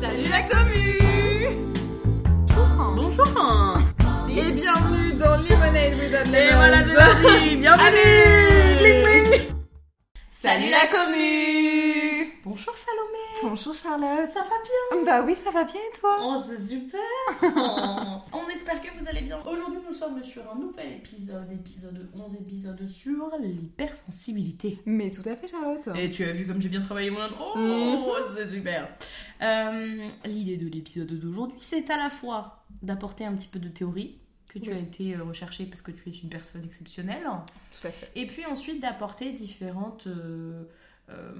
Salut la commu. Bonjour Et bienvenue dans Lemonade with Et voilà, c'est parti Bienvenue. Salut la commu Bonjour Salomé Bonjour Charlotte Ça va bien? Bah oui, ça va bien et toi? Oh, c'est super On espère que vous allez bien. Aujourd'hui, nous sommes sur un nouvel épisode, épisode 11, épisode sur l'hypersensibilité. Mais tout à fait Charlotte Et tu as vu comme j'ai bien travaillé mon intro? Mhm. Oh, c'est super Euh, L'idée de l'épisode d'aujourd'hui, c'est à la fois d'apporter un petit peu de théorie, que tu Oui. as été euh, recherchée parce que tu es une personne exceptionnelle, Tout à fait. et puis ensuite d'apporter différentes euh, euh,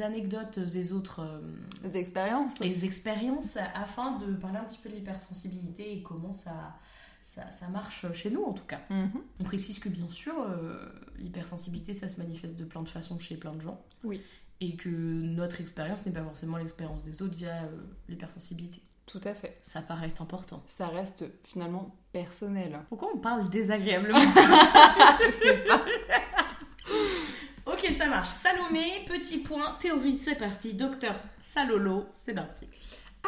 anecdotes et autres euh, expériences les expériences afin de parler un petit peu de l'hypersensibilité et comment ça, ça, ça marche chez nous en tout cas. Mhm. On précise que bien sûr, euh, l'hypersensibilité, ça se manifeste de plein de façons chez plein de gens. Oui. Et que notre expérience n'est pas forcément l'expérience des autres via euh, l'hypersensibilité. Tout à fait. Ça paraît important. Ça reste finalement personnel. Pourquoi on parle désagréablement Je sais pas. Ok, ça marche. Salomé, petit point, théorie, c'est parti. Docteur Salolo, c'est parti.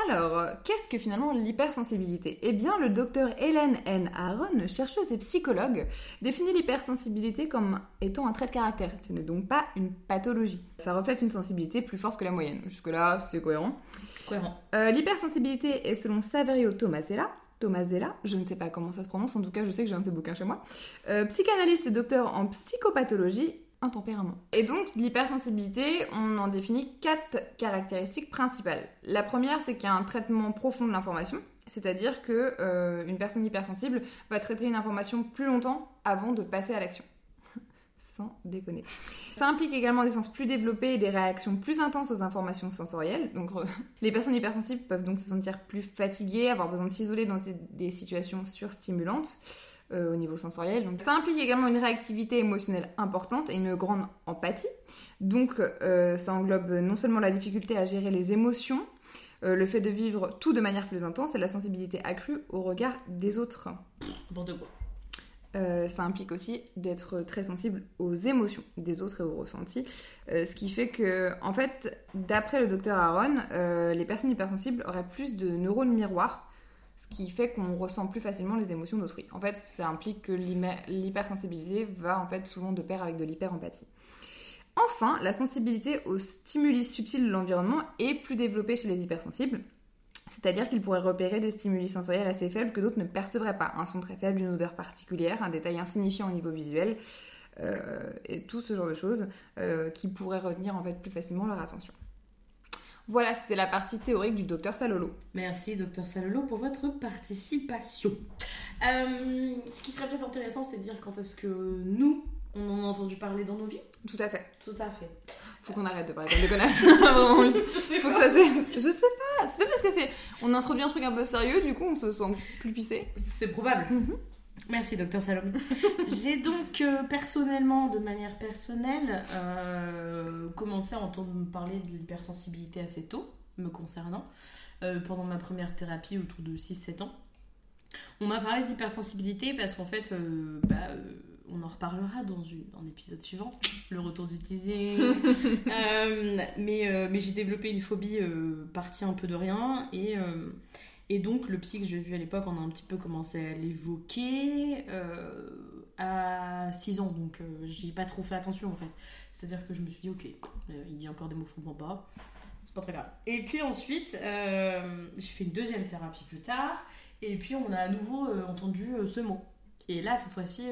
Alors, qu'est-ce que finalement l'hypersensibilité? Eh bien, le docteur Hélène N. Aaron, chercheuse et psychologue, définit l'hypersensibilité comme étant un trait de caractère. Ce n'est donc pas une pathologie. Ça reflète une sensibilité plus forte que la moyenne. Jusque-là, c'est cohérent. Cohérent. Euh, l'hypersensibilité est selon Saverio Tomasella. Tomasella, je ne sais pas comment ça se prononce, en tout cas je sais que j'ai un de ses bouquins chez moi. Euh, psychanalyste et docteur en psychopathologie, un tempérament. Et donc l'hypersensibilité, on en définit quatre caractéristiques principales. La première, c'est qu'il y a un traitement profond de l'information, c'est-à-dire que euh, une personne hypersensible va traiter une information plus longtemps avant de passer à l'action. Sans déconner. Ça implique également des sens plus développés et des réactions plus intenses aux informations sensorielles. Donc, les personnes hypersensibles peuvent donc se sentir plus fatiguées, avoir besoin de s'isoler dans des situations surstimulantes euh, au niveau sensoriel. Donc, ça implique également une réactivité émotionnelle importante et une grande empathie. Donc, euh, ça englobe non seulement la difficulté à gérer les émotions, euh, le fait de vivre tout de manière plus intense et la sensibilité accrue au regard des autres. N'importe quoi. Euh, ça implique aussi d'être très sensible aux émotions des autres et aux ressentis. Euh, ce qui fait que, en fait, d'après le docteur Aaron, euh, les personnes hypersensibles auraient plus de neurones miroirs, ce qui fait qu'on ressent plus facilement les émotions d'autrui. En fait, ça implique que l'hypersensibilité va en fait souvent de pair avec de l'hyperempathie. Enfin, la sensibilité aux stimuli subtils de l'environnement est plus développée chez les hypersensibles. C'est-à-dire qu'ils pourraient repérer des stimuli sensoriels assez faibles que d'autres ne percevraient pas. Un son très faible, une odeur particulière, un détail insignifiant au niveau visuel, euh, et tout ce genre de choses euh, qui pourraient retenir en fait plus facilement leur attention. Voilà, c'était la partie théorique du docteur Salolo. Merci, docteur Salolo, pour votre participation. Euh, ce qui serait peut-être intéressant, c'est de dire quand est-ce que nous, on en a entendu parler dans nos vies. Tout à fait. Tout à fait. Faut qu'on arrête de parler comme des connasses. Faut que ça c'est. Je sais pas. C'est peut-être parce que c'est. On introduit un truc un peu sérieux, du coup on se sent plus pissé. C'est probable. Mhm. Merci, docteur Salomé. J'ai donc euh, personnellement, de manière personnelle, euh, commencé à entendre parler de l'hypersensibilité assez tôt, me concernant, euh, pendant ma première thérapie autour de 6-7 ans. On m'a parlé d'hypersensibilité parce qu'en fait, euh, bah, on en reparlera dans un épisode suivant, le retour du teasing. Mais mais j'ai développé une phobie partie un peu de rien et. Et donc, le psy que j'ai vu à l'époque, on a un petit peu commencé à l'évoquer euh, à 6 ans. Donc, euh, j'y ai pas trop fait attention en fait. C'est-à-dire que je me suis dit, ok, euh, il dit encore des mots je comprends pas. C'est pas très grave. Et puis ensuite, euh, j'ai fait une deuxième thérapie plus tard. Et puis, on a à nouveau entendu ce mot. Et là, cette fois-ci,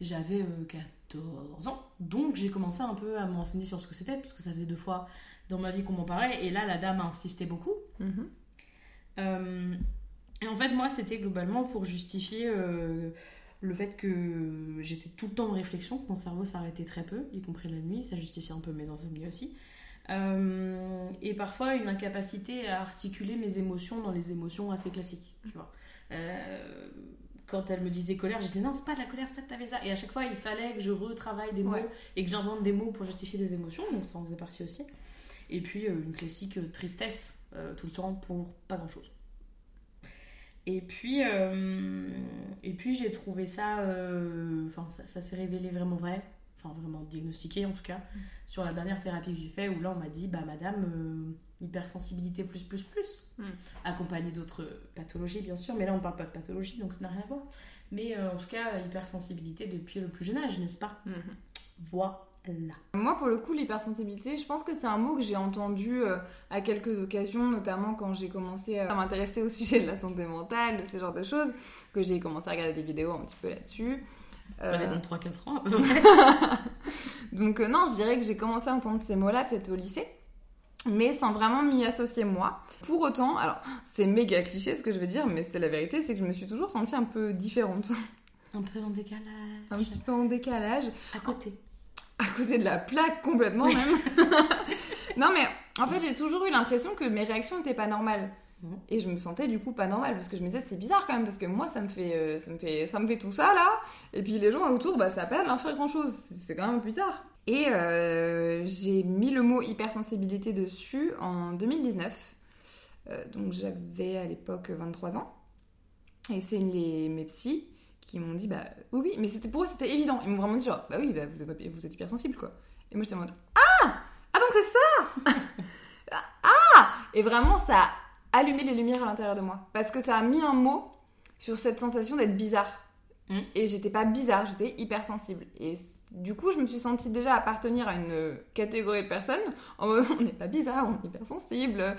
j'avais euh, 14 ans. Donc, j'ai commencé un peu à me renseigner sur ce que c'était, parce que ça faisait deux fois dans ma vie qu'on m'en parlait. Et là, la dame a insisté beaucoup. Mhm. Euh, et en fait, moi, c'était globalement pour justifier euh, le fait que j'étais tout le temps en réflexion, que mon cerveau s'arrêtait très peu, y compris la nuit. Ça justifie un peu mes insomnies aussi. Euh, et parfois, une incapacité à articuler mes émotions dans les émotions assez classiques, tu vois. Euh, quand elle me disait colère, je disais non, c'est pas de la colère, c'est pas de ta ça. Et à chaque fois, il fallait que je retravaille des mots Ouais. et que j'invente des mots pour justifier des émotions, donc ça en faisait partie aussi. Et puis, euh, une classique tristesse tout le temps pour pas grand chose. Et puis, euh, et puis j'ai trouvé ça, euh, enfin ça, ça s'est révélé vraiment vrai, enfin vraiment diagnostiqué en tout cas, sur la dernière thérapie que j'ai fait où là on m'a dit, bah madame, euh, hypersensibilité plus plus plus, Mm. accompagné d'autres pathologies bien sûr, mais là on parle pas de pathologie donc ça n'a rien à voir. Mais euh, en tout cas, hypersensibilité depuis le plus jeune âge, n'est-ce pas? Moi, pour le coup, l'hypersensibilité, je pense que c'est un mot que j'ai entendu euh, à quelques occasions, notamment quand j'ai commencé à m'intéresser au sujet de la santé mentale, de ce genre de choses, que j'ai commencé à regarder des vidéos un petit peu là-dessus. Euh, J'avais 23-4 ans. donc euh, non, je dirais que j'ai commencé à entendre ces mots-là peut-être au lycée, mais sans vraiment m'y associer moi. Pour autant, alors c'est méga cliché ce que je veux dire, mais c'est la vérité, c'est que je me suis toujours sentie un peu différente, Un peu en décalage. un petit peu en décalage. à côté. À côté de la plaque complètement même. non mais en fait j'ai toujours eu l'impression que mes réactions n'étaient pas normales. Mhm. Et je me sentais du coup pas normale parce que je me disais c'est bizarre quand même parce que moi ça me fait euh, ça me fait ça me fait tout ça là. Et puis les gens autour bah ça a pas leur faire grand chose c'est quand même bizarre. Et euh, j'ai mis le mot hypersensibilité dessus en 2019 Euh, donc j'avais à l'époque 23 ans. Et c'est les mes psys qui m'ont dit bah oui mais c'était pour eux c'était évident. Ils m'ont vraiment dit genre bah oui bah vous êtes vous êtes hypersensible quoi. Et moi j'étais en mode ah! Ah donc c'est ça! Ah! Et vraiment ça a allumé les lumières à l'intérieur de moi. Parce que ça a mis un mot sur cette sensation d'être bizarre. Mm. et j'étais pas bizarre j'étais hypersensible. Et du coup je me suis sentie déjà appartenir à une catégorie de personnes en mode on n'est pas bizarre on est hypersensible.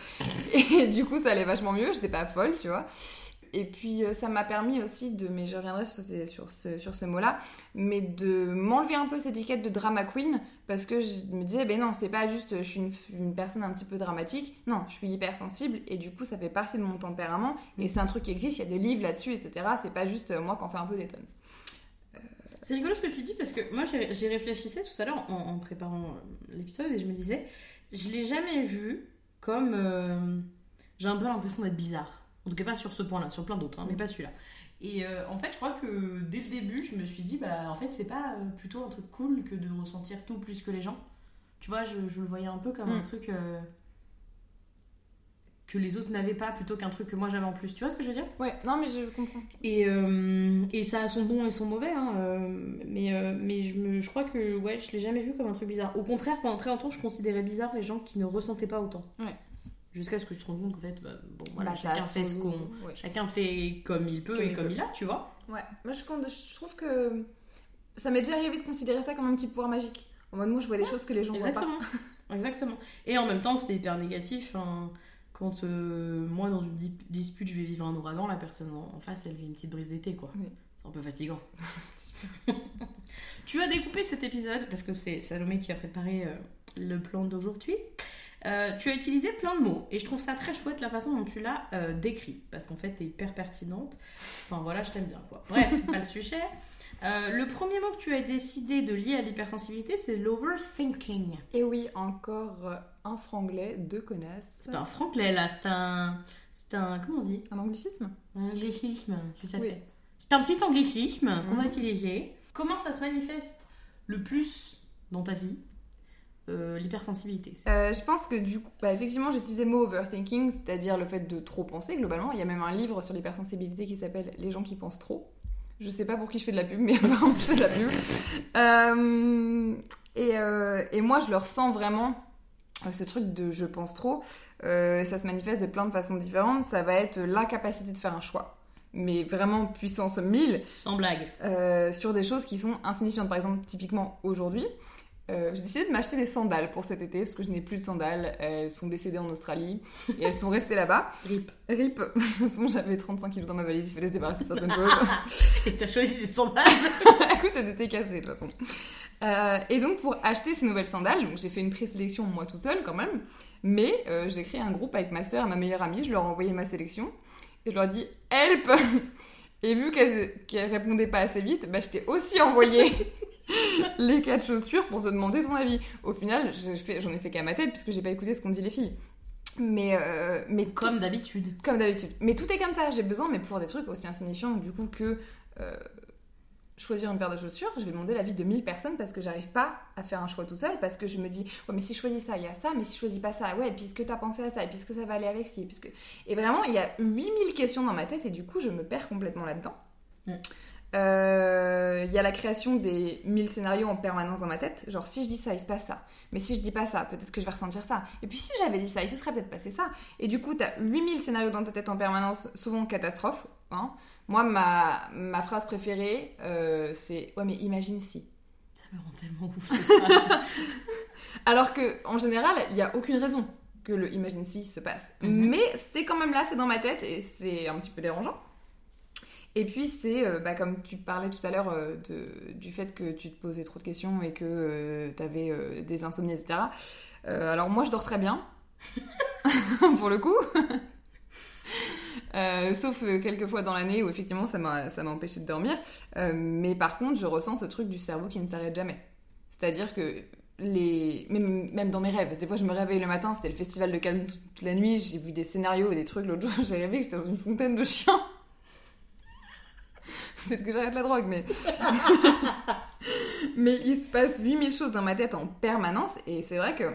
Et du coup ça allait vachement mieux j'étais pas folle tu vois et puis euh, ça m'a permis aussi de, mais je reviendrai sur, ce, mot-là, mais de m'enlever un peu cette étiquette de drama queen parce que je me disais, ben non, c'est pas juste je suis une, personne un petit peu dramatique, non, je suis hypersensible et du coup ça fait partie de mon tempérament et c'est un truc qui existe, il y a des livres là-dessus, etc. C'est pas juste euh, moi qui en fais un peu des tonnes. C'est rigolo ce que tu dis parce que moi j'y réfléchissais tout à l'heure en, préparant euh, l'épisode et je me disais, je l'ai jamais vu comme. euh, j'ai un peu l'impression d'être bizarre. En tout cas, pas sur ce point-là, sur plein d'autres, hein, mais pas celui-là. Et euh, en fait, je crois que dès le début, je me suis dit, bah en fait, c'est pas euh, plutôt un truc cool que de ressentir tout plus que les gens. Tu vois, je, je le voyais un peu comme un Mm. truc euh, que les autres n'avaient pas plutôt qu'un truc que moi j'avais en plus. Tu vois ce que je veux dire? Ouais, non, mais je comprends. et, euh, et ça a son bon et son mauvais, hein, mais, mais je, me, je crois que ouais, je l'ai jamais vu comme un truc bizarre. Au contraire, pendant très longtemps, je considérais bizarre les gens qui ne ressentaient pas autant. Ouais. Jusqu'à ce que je te rende compte qu'en fait, bah, bon, voilà, Bah, chacun, fait ce qu'on, chacun fait comme il peut Comme et il comme peut. il a, tu vois. Ouais, moi je, trouve que ça m'est déjà arrivé de considérer ça comme un petit pouvoir magique. En mode, moi je vois des choses que les gens voient pas. Exactement. Exactement. Et en même temps, c'est hyper négatif. hein, quand euh, moi, dans une di- dispute, je vais vivre un ouragan, la personne en en face, elle vit une petite brise d'été, quoi. Oui. C'est un peu fatigant. tu as découpé cet épisode, parce que c'est Salomé qui a préparé euh, le plan d'aujourd'hui. Euh, tu as utilisé plein de mots et je trouve ça très chouette la façon dont tu l'as euh, décrit parce qu'en fait t'es hyper pertinente. Enfin voilà, je t'aime bien quoi. Bref, c'est pas le sujet. Euh, le premier mot que tu as décidé de lier à l'hypersensibilité, c'est l'overthinking. Et oui, encore un franglais, deux connasses. C'est un franglais là, c'est un. C'est un. Comment on dit? Un anglicisme? Un anglicisme, tout à Oui. fait. C'est un petit anglicisme qu'on va Mhm. utiliser. Comment ça se manifeste le plus dans ta vie? Euh, L'hypersensibilité. Euh, je pense que du coup, bah, effectivement, j'utilisais le mot overthinking, c'est-à-dire le fait de trop penser globalement. Il y a même un livre sur l'hypersensibilité qui s'appelle Les gens qui pensent trop. Je sais pas pour qui je fais de la pub, mais apparemment je fais de la pub. Euh, et, et moi, je le ressens vraiment, ce truc de je pense trop. Ça se manifeste de plein de façons différentes. Ça va être l'incapacité de faire un choix, mais vraiment puissance 1000. Sans blague. Euh, sur des choses qui sont insignifiantes. Par exemple, typiquement aujourd'hui, euh, j'ai décidé de m'acheter des sandales pour cet été parce que je n'ai plus de sandales. Elles sont décédées en Australie et elles sont restées là-bas. Rip. Rip. De toute façon, j'avais 35 kilos dans ma valise, il fallait se débarrasser de certaines choses. Et t'as choisi des sandales Écoute, elles étaient cassées de toute façon. Euh, et donc, pour acheter ces nouvelles sandales, j'ai fait une présélection moi toute seule quand même, mais euh, j'ai créé un groupe avec ma soeur et ma meilleure amie, je leur ai envoyé ma sélection et je leur ai dit Help Et vu qu'elles qu'elles répondaient pas assez vite, bah, je t'ai aussi envoyé les quatre chaussures pour te demander ton avis. Au final, j'en ai fait qu'à ma tête puisque j'ai pas écouté ce qu'ont dit les filles. Mais, euh, mais Comme d'habitude. comme d'habitude. Mais tout est comme ça. J'ai besoin, mais pour des trucs aussi insignifiants, du coup, que euh, choisir une paire de chaussures, je vais demander l'avis de 1000 personnes parce que j'arrive pas à faire un choix tout seul. Parce que je me dis, ouais, mais si je choisis ça, il y a ça, mais si je choisis pas ça, ouais, et puis est-ce que t'as pensé à ça, et puis est-ce que ça va aller avec ci, et, puis que- et vraiment, il y a 8000 questions dans ma tête, et du coup, je me perds complètement là-dedans. Mm. Euh, Il y a la création des 1000 scénarios en permanence dans ma tête. Genre, si je dis ça, il se passe ça. Mais si je dis pas ça, peut-être que je vais ressentir ça. Et puis si j'avais dit ça, il se serait peut-être passé ça. Et du coup, t'as 8000 scénarios dans ta tête en permanence, souvent catastrophe. Hein. Moi, ma, ma phrase préférée, euh, c'est Ouais, mais imagine si. Ça me rend tellement ouf cette phrase. Alors que, en général, il n'y a aucune raison que le imagine si se passe. Mhm. Mais c'est quand même là, c'est dans ma tête et c'est un petit peu dérangeant. Et puis c'est, euh, bah, comme tu parlais tout à l'heure euh, du fait que tu te posais trop de questions et que tu avais des insomnies, etc. Euh, alors moi je dors très bien, pour le coup. Euh, sauf euh, quelques fois dans l'année où effectivement ça m'a empêché de dormir. Euh, mais par contre, je ressens ce truc du cerveau qui ne s'arrête jamais. C'est-à-dire que les même, dans mes rêves, des fois je me réveille le matin, c'était le festival de Cannes toute la nuit, j'ai vu des scénarios et des trucs. L'autre jour, j'ai rêvé que j'étais dans une fontaine de chiens. Peut-être que j'arrête la drogue, mais. mais il se passe 8000 choses dans ma tête en permanence et c'est vrai que.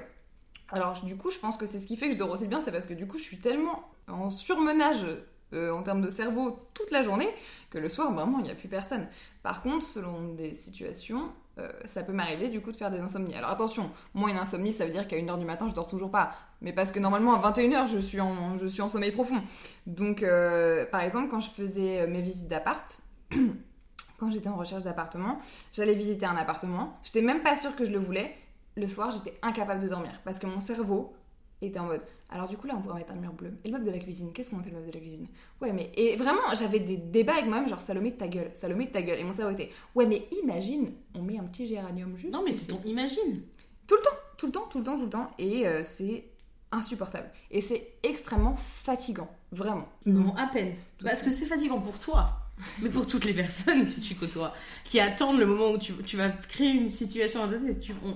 Alors, du coup, je pense que c'est ce qui fait que je dors aussi bien, c'est parce que du coup, je suis tellement en surmenage euh, en termes de cerveau toute la journée que le soir, vraiment, il n'y a plus personne. Par contre, selon des situations, euh, ça peut m'arriver du coup de faire des insomnies. Alors attention, moi une insomnie, ça veut dire qu'à 1h du matin, je dors toujours pas. Mais parce que normalement, à 21h, je suis en, je suis en sommeil profond. Donc, euh, par exemple, quand je faisais mes visites d'appart, quand j'étais en recherche d'appartement, j'allais visiter un appartement. J'étais même pas sûre que je le voulais. Le soir, j'étais incapable de dormir parce que mon cerveau était en mode. Alors du coup là, on pourrait mettre un mur bleu. Et le meuble de la cuisine, qu'est-ce qu'on fait le meuble de la cuisine? Ouais, mais et vraiment, j'avais des débats avec moi-même, genre Salomé de ta gueule, Salomé de ta gueule. Et mon cerveau était. Ouais, mais imagine, on met un petit géranium juste. non, mais c'est ton imagine. tout le temps, tout le temps, tout le temps, et euh, c'est insupportable. Et c'est extrêmement fatigant, vraiment. Non, à peine. Parce que c'est fatigant pour toi, mais pour toutes les personnes que tu côtoies, qui attendent le moment où tu, tu vas créer une situation à deux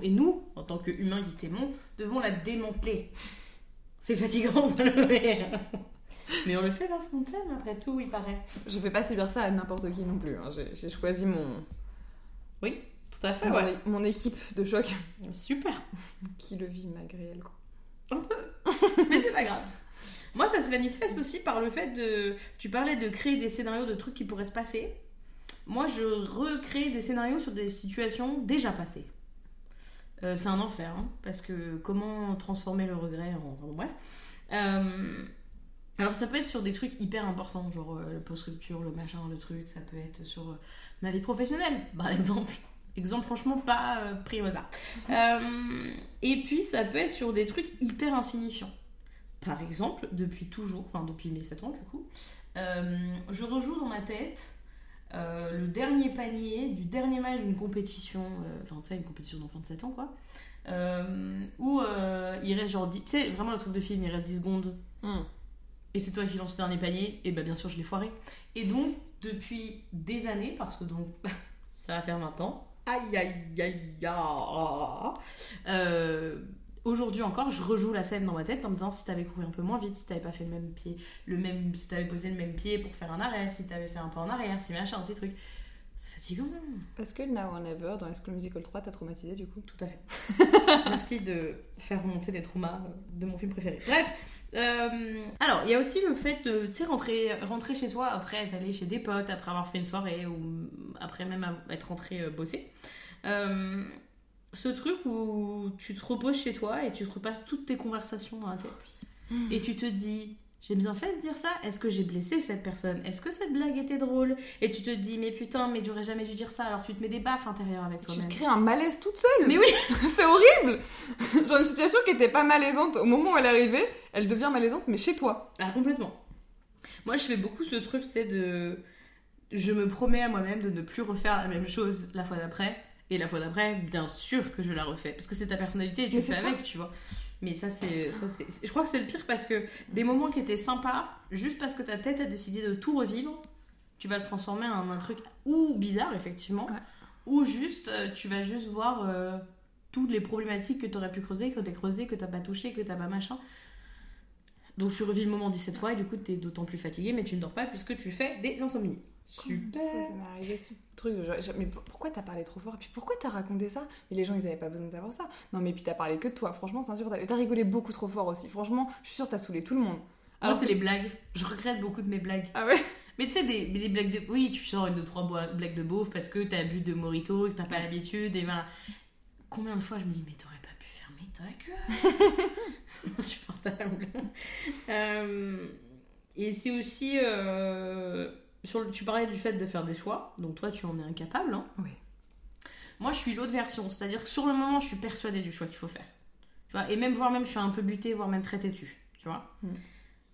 et, nous, en tant qu'humains qui t'aimons, devons la démanteler. C'est fatigant, ça le fait. Mais on le fait parce qu'on t'aime, après tout, il paraît. Je fais pas subir ça à n'importe qui non plus. hein. J'ai choisi mon, Oui, tout à fait, mon, ouais. mon équipe de choc Super. qui le vit malgré elle. Quoi. Mais c'est pas grave. Moi, ça se manifeste aussi par le fait de. Tu parlais de créer des scénarios de trucs qui pourraient se passer. Moi, je recrée des scénarios sur des situations déjà passées. Euh, c'est un enfer, hein, parce que comment transformer le regret en. bref. Euh, alors, ça peut être sur des trucs hyper importants, genre euh, le post-rupture, le machin, le truc. Ça peut être sur euh, ma vie professionnelle, par exemple. Exemple, franchement, pas euh, pris au hasard. Et puis, ça peut être sur des trucs hyper insignifiants. Par exemple, depuis toujours, enfin depuis mes 7 ans du coup, euh, je rejoue dans ma tête euh, le dernier panier du dernier match d'une compétition, euh, enfin tu sais, une compétition d'enfants de 7 ans quoi, où il reste genre 10, tu sais, vraiment le truc de film, il reste 10 secondes. Et c'est toi qui lances le dernier panier, et bah bien sûr je l'ai foiré. Et donc, depuis des années, parce que donc ça va faire 20 ans, aïe aïe aïe aïe, euh, aujourd'hui encore, je rejoue la scène dans ma tête en me disant si t'avais couru un peu moins vite, si t'avais pas fait le même pied, le même, si t'avais posé le même pied pour faire un arrêt, si t'avais fait un pas en arrière, si machin, ces trucs. C'est fatigant. Est-ce que Now or Never dans High School Musical 3 t'as traumatisé du coup? Tout à fait. Merci de faire remonter des traumas de mon film préféré. Bref, euh, alors il y a aussi le fait de, tu sais, rentrer, rentrer chez toi après être allé chez des potes, après avoir fait une soirée ou après même être rentré euh, bosser. Euh, ce truc où tu te reposes chez toi et tu te repasses toutes tes conversations dans la tête. Et tu te dis, j'ai bien fait de dire ça Est-ce que j'ai blessé cette personne? Est-ce que cette blague était drôle? Et tu te dis, mais putain, mais j'aurais jamais dû dire ça. Alors tu te mets des baffes intérieures avec Tu toi-même. te crées un malaise toute seule Mais oui C'est horrible Genre une situation qui était pas malaisante au moment où elle arrivait, elle devient malaisante mais chez toi. Ah, complètement. Moi, je fais beaucoup ce truc, c'est de. Je me promets à moi-même de ne plus refaire la même chose la fois d'après. Et la fois d'après, bien sûr que je la refais. Parce que c'est ta personnalité et tu le fais ça. avec, tu vois. Mais ça, c'est. ça, c'est- Je crois que c'est le pire parce que des moments qui étaient sympas, juste parce que ta tête a décidé de tout revivre, tu vas le transformer en un truc ou bizarre, effectivement, Ouais. ou juste, euh, tu vas juste voir euh, toutes les problématiques que tu aurais pu creuser, que tu as creusé, que tu pas touché, que t'as pas machin. Donc tu revis le moment 17 fois et du coup tu es d'autant plus fatigué, mais tu ne dors pas puisque tu fais des insomnies. Super. Ouais, ça m'est arrivé ce truc. genre, mais pour- pourquoi t'as parlé trop fort? Et puis pourquoi t'as raconté ça? Mais les gens ils avaient pas besoin de savoir ça. Non mais puis t'as parlé que de toi. Franchement, c'est sûr. T'as t'as rigolé beaucoup trop fort aussi. Franchement, je suis sûre t'as saoulé tout le monde. Moi Alors c'est que- les blagues. Je regrette beaucoup de mes blagues. Ah ouais? Mais tu sais, des, des blagues de. Oui, tu sors une, deux, trois blagues de beauf parce que t'as bu de Morito, que t'as pas l'habitude, et voilà. Combien de fois je me dis, mais t'aurais pas pu fermer ta gueule? C'est insupportable. Euh, et c'est aussi. Euh, sur le, tu parlais du fait de faire des choix, donc toi tu en es incapable. Hein. Oui. Moi je suis l'autre version, c'est-à-dire que sur le moment je suis persuadée du choix qu'il faut faire. Tu vois et même, voire même, je suis un peu butée, voire même très têtue. Tu vois Mm.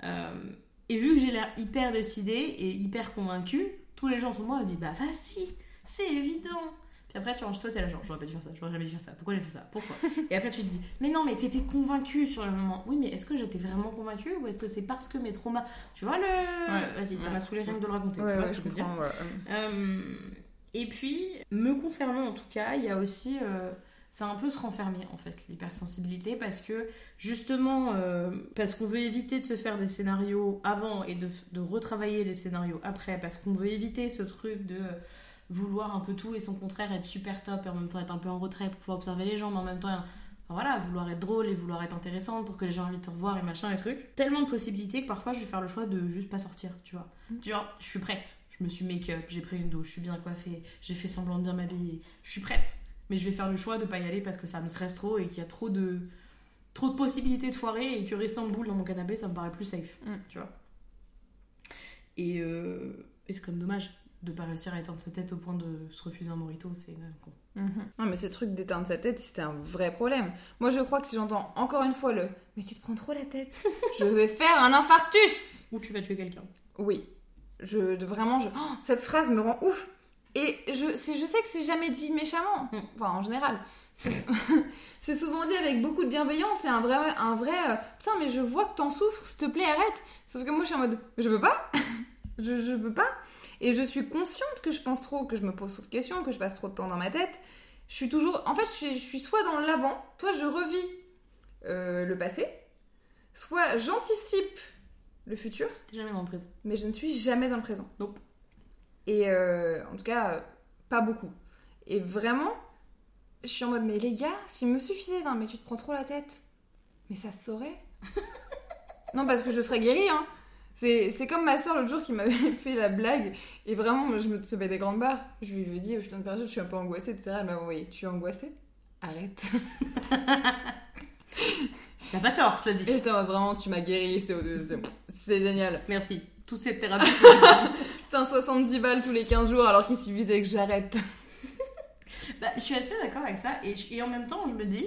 Euh, Et vu que j'ai l'air hyper décidée et hyper convaincue, tous les gens sur moi me disent Bah vas-y, c'est évident. Puis après, tu ranges toi, t'es là, genre, j'aurais pas dû faire ça, j'aurais jamais dû faire ça, pourquoi j'ai fait ça, pourquoi? Et après, tu te dis, mais non, mais t'étais convaincue sur le moment. Oui, mais est-ce que j'étais vraiment convaincue ou est-ce que c'est parce que mes traumas. Tu vois, le. Ouais. Vas-y, ça m'a saoulé rien que de le raconter, Ouais, tu vois ce je que je veux dire euh, et puis, me concernant en tout cas, il y a aussi. euh, c'est un peu se renfermer en fait, l'hypersensibilité, parce que justement, euh, parce qu'on veut éviter de se faire des scénarios avant et de, de retravailler les scénarios après, parce qu'on veut éviter ce truc de vouloir un peu tout et son contraire, être super top et en même temps être un peu en retrait pour pouvoir observer les gens, mais en même temps. enfin, voilà, vouloir être drôle et vouloir être intéressante pour que les gens aient envie de te revoir et machin et trucs. Tellement de possibilités que parfois je vais faire le choix de juste pas sortir, tu vois. Genre, je suis prête, je me suis make-up, j'ai pris une douche, je suis bien coiffée, j'ai fait semblant de bien m'habiller, je suis prête. Mais je vais faire le choix de pas y aller parce que ça me stresse trop et qu'il y a trop de trop de possibilités de foirer et que rester en boule dans mon canapé, ça me paraît plus safe, Mm. tu vois. Et, euh, et c'est comme dommage de pas réussir à éteindre sa tête au point de se refuser un morito, c'est con. Mhm. Non, mais ce truc d'éteindre sa tête, c'était un vrai problème. Moi, je crois que si j'entends encore une fois le Mais tu te prends trop la tête, je vais faire un infarctus Ou tu vas tuer quelqu'un. Oui. Je, vraiment, je, oh, cette phrase me rend ouf. Et je, je sais que c'est jamais dit méchamment. Mm. Enfin, en général. C'est c'est souvent dit avec beaucoup de bienveillance. C'est un vrai, un vrai euh, Putain, mais je vois que t'en souffres, s'il te plaît, arrête. Sauf que moi, je suis en mode Je peux pas. je, je peux pas. Et je suis consciente que je pense trop, que je me pose trop de questions, que je passe trop de temps dans ma tête. Je suis toujours. En fait, je suis, je suis soit dans l'avant, soit je revis euh, le passé, soit j'anticipe le futur T'es jamais dans le présent. mais je ne suis jamais dans le présent. Nope. Et euh, en tout cas, pas beaucoup. Et vraiment, je suis en mode, mais les gars, s'il me suffisait d'un, mais tu te prends trop la tête, mais ça se saurait. non, parce que je serais guérie, hein. C'est, comme ma soeur l'autre jour qui m'avait fait la blague, et vraiment, je me faisais des grandes barres. Je lui ai dit, je suis dans période, je suis un peu angoissée, etc. Elle m'a envoyé, tu es angoissée? Arrête. T'as pas tort, Et dit. j'étais en mode, vraiment, tu m'as guérie, c'est, génial. Merci. Toute cette thérapie. Putain, 70 balles tous les 15 jours alors qu'il suffisait que j'arrête. Bah, je suis assez d'accord avec ça et, je- et en même temps je me dis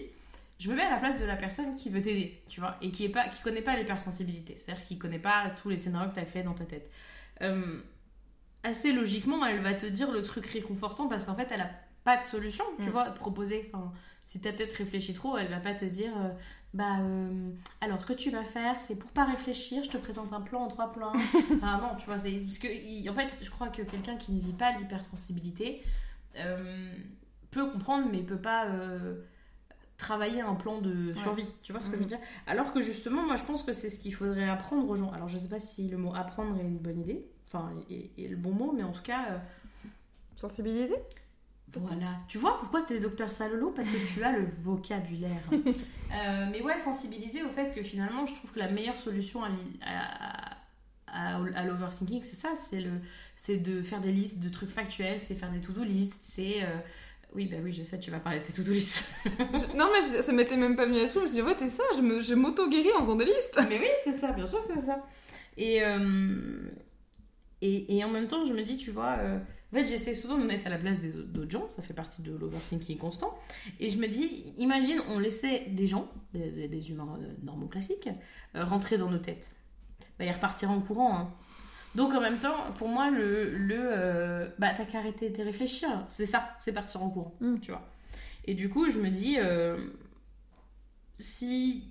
je me mets à la place de la personne qui veut t'aider tu vois et qui est pas qui connaît pas l'hypersensibilité. C'est-à-dire qui connaît pas tous les scénarios que tu as créés dans ta tête. Euh, assez logiquement elle va te dire le truc réconfortant parce qu'en fait elle a pas de solution tu Mm. vois proposer. Enfin, si ta tête réfléchit trop elle va pas te dire euh, bah euh, alors ce que tu vas faire c'est pour pas réfléchir je te présente un plan en trois plans. Enfin non tu vois c'est parce que en fait je crois que quelqu'un qui ne vit pas l'hypersensibilité peut comprendre mais peut pas travailler un plan de survie tu vois ce que je veux Mhm. dire? Alors que justement moi je pense que c'est ce qu'il faudrait apprendre aux gens alors je sais pas si le mot apprendre est une bonne idée enfin est, est le bon mot mais en tout cas euh, Sensibilisé voilà. Tu vois pourquoi tu es docteur Salolo? Parce que tu as le vocabulaire. Euh, mais ouais, sensibiliser au fait que finalement, je trouve que la meilleure solution à, à, à, à l'overthinking, c'est ça c'est de faire des listes de trucs factuels, c'est faire des to-do lists, c'est. euh, Oui, bah oui, je sais, tu vas parler de tes to-do. Je- Non, mais je- ça m'était même pas venu à l'esprit. Je me suis dit, fait, c'est ça, je, me, je m'auto-guéris en faisant des listes. mais oui, c'est ça, bien sûr que c'est ça. Et, euh, et, et en même temps, je me dis, tu vois, euh, en fait, j'essaie souvent de me mettre à la place des au- d'autres gens, ça fait partie de l'overthinking constant. Et je me dis, imagine, on laissait des gens, des, humains euh, normaux classiques, euh, rentrer dans nos têtes. Bah, ils repartiraient en courant. hein. Donc en même temps, pour moi, le, le euh, bah t'as qu'à arrêter de réfléchir. C'est ça, c'est partir en courant, Mm. tu vois. Et du coup, je me dis, euh, si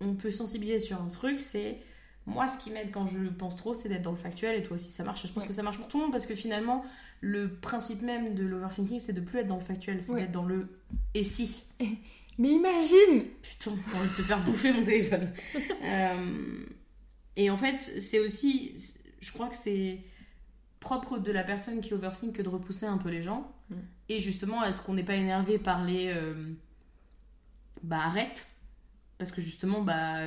on peut sensibiliser sur un truc, c'est moi ce qui m'aide quand je pense trop, c'est d'être dans le factuel. Et toi aussi, ça marche. Je pense Ouais. que ça marche pour tout le monde parce que finalement, le principe même de l'overthinking, c'est de plus être dans le factuel, c'est Ouais. d'être dans le et si. Mais imagine Putain, j'ai envie de te faire bouffer mon téléphone. Euh, et en fait, c'est aussi, je crois que c'est propre de la personne qui overthink que de repousser un peu les gens. Mm. Et justement, est-ce qu'on n'est pas énervé par les euh, bah arrête Parce que justement, bah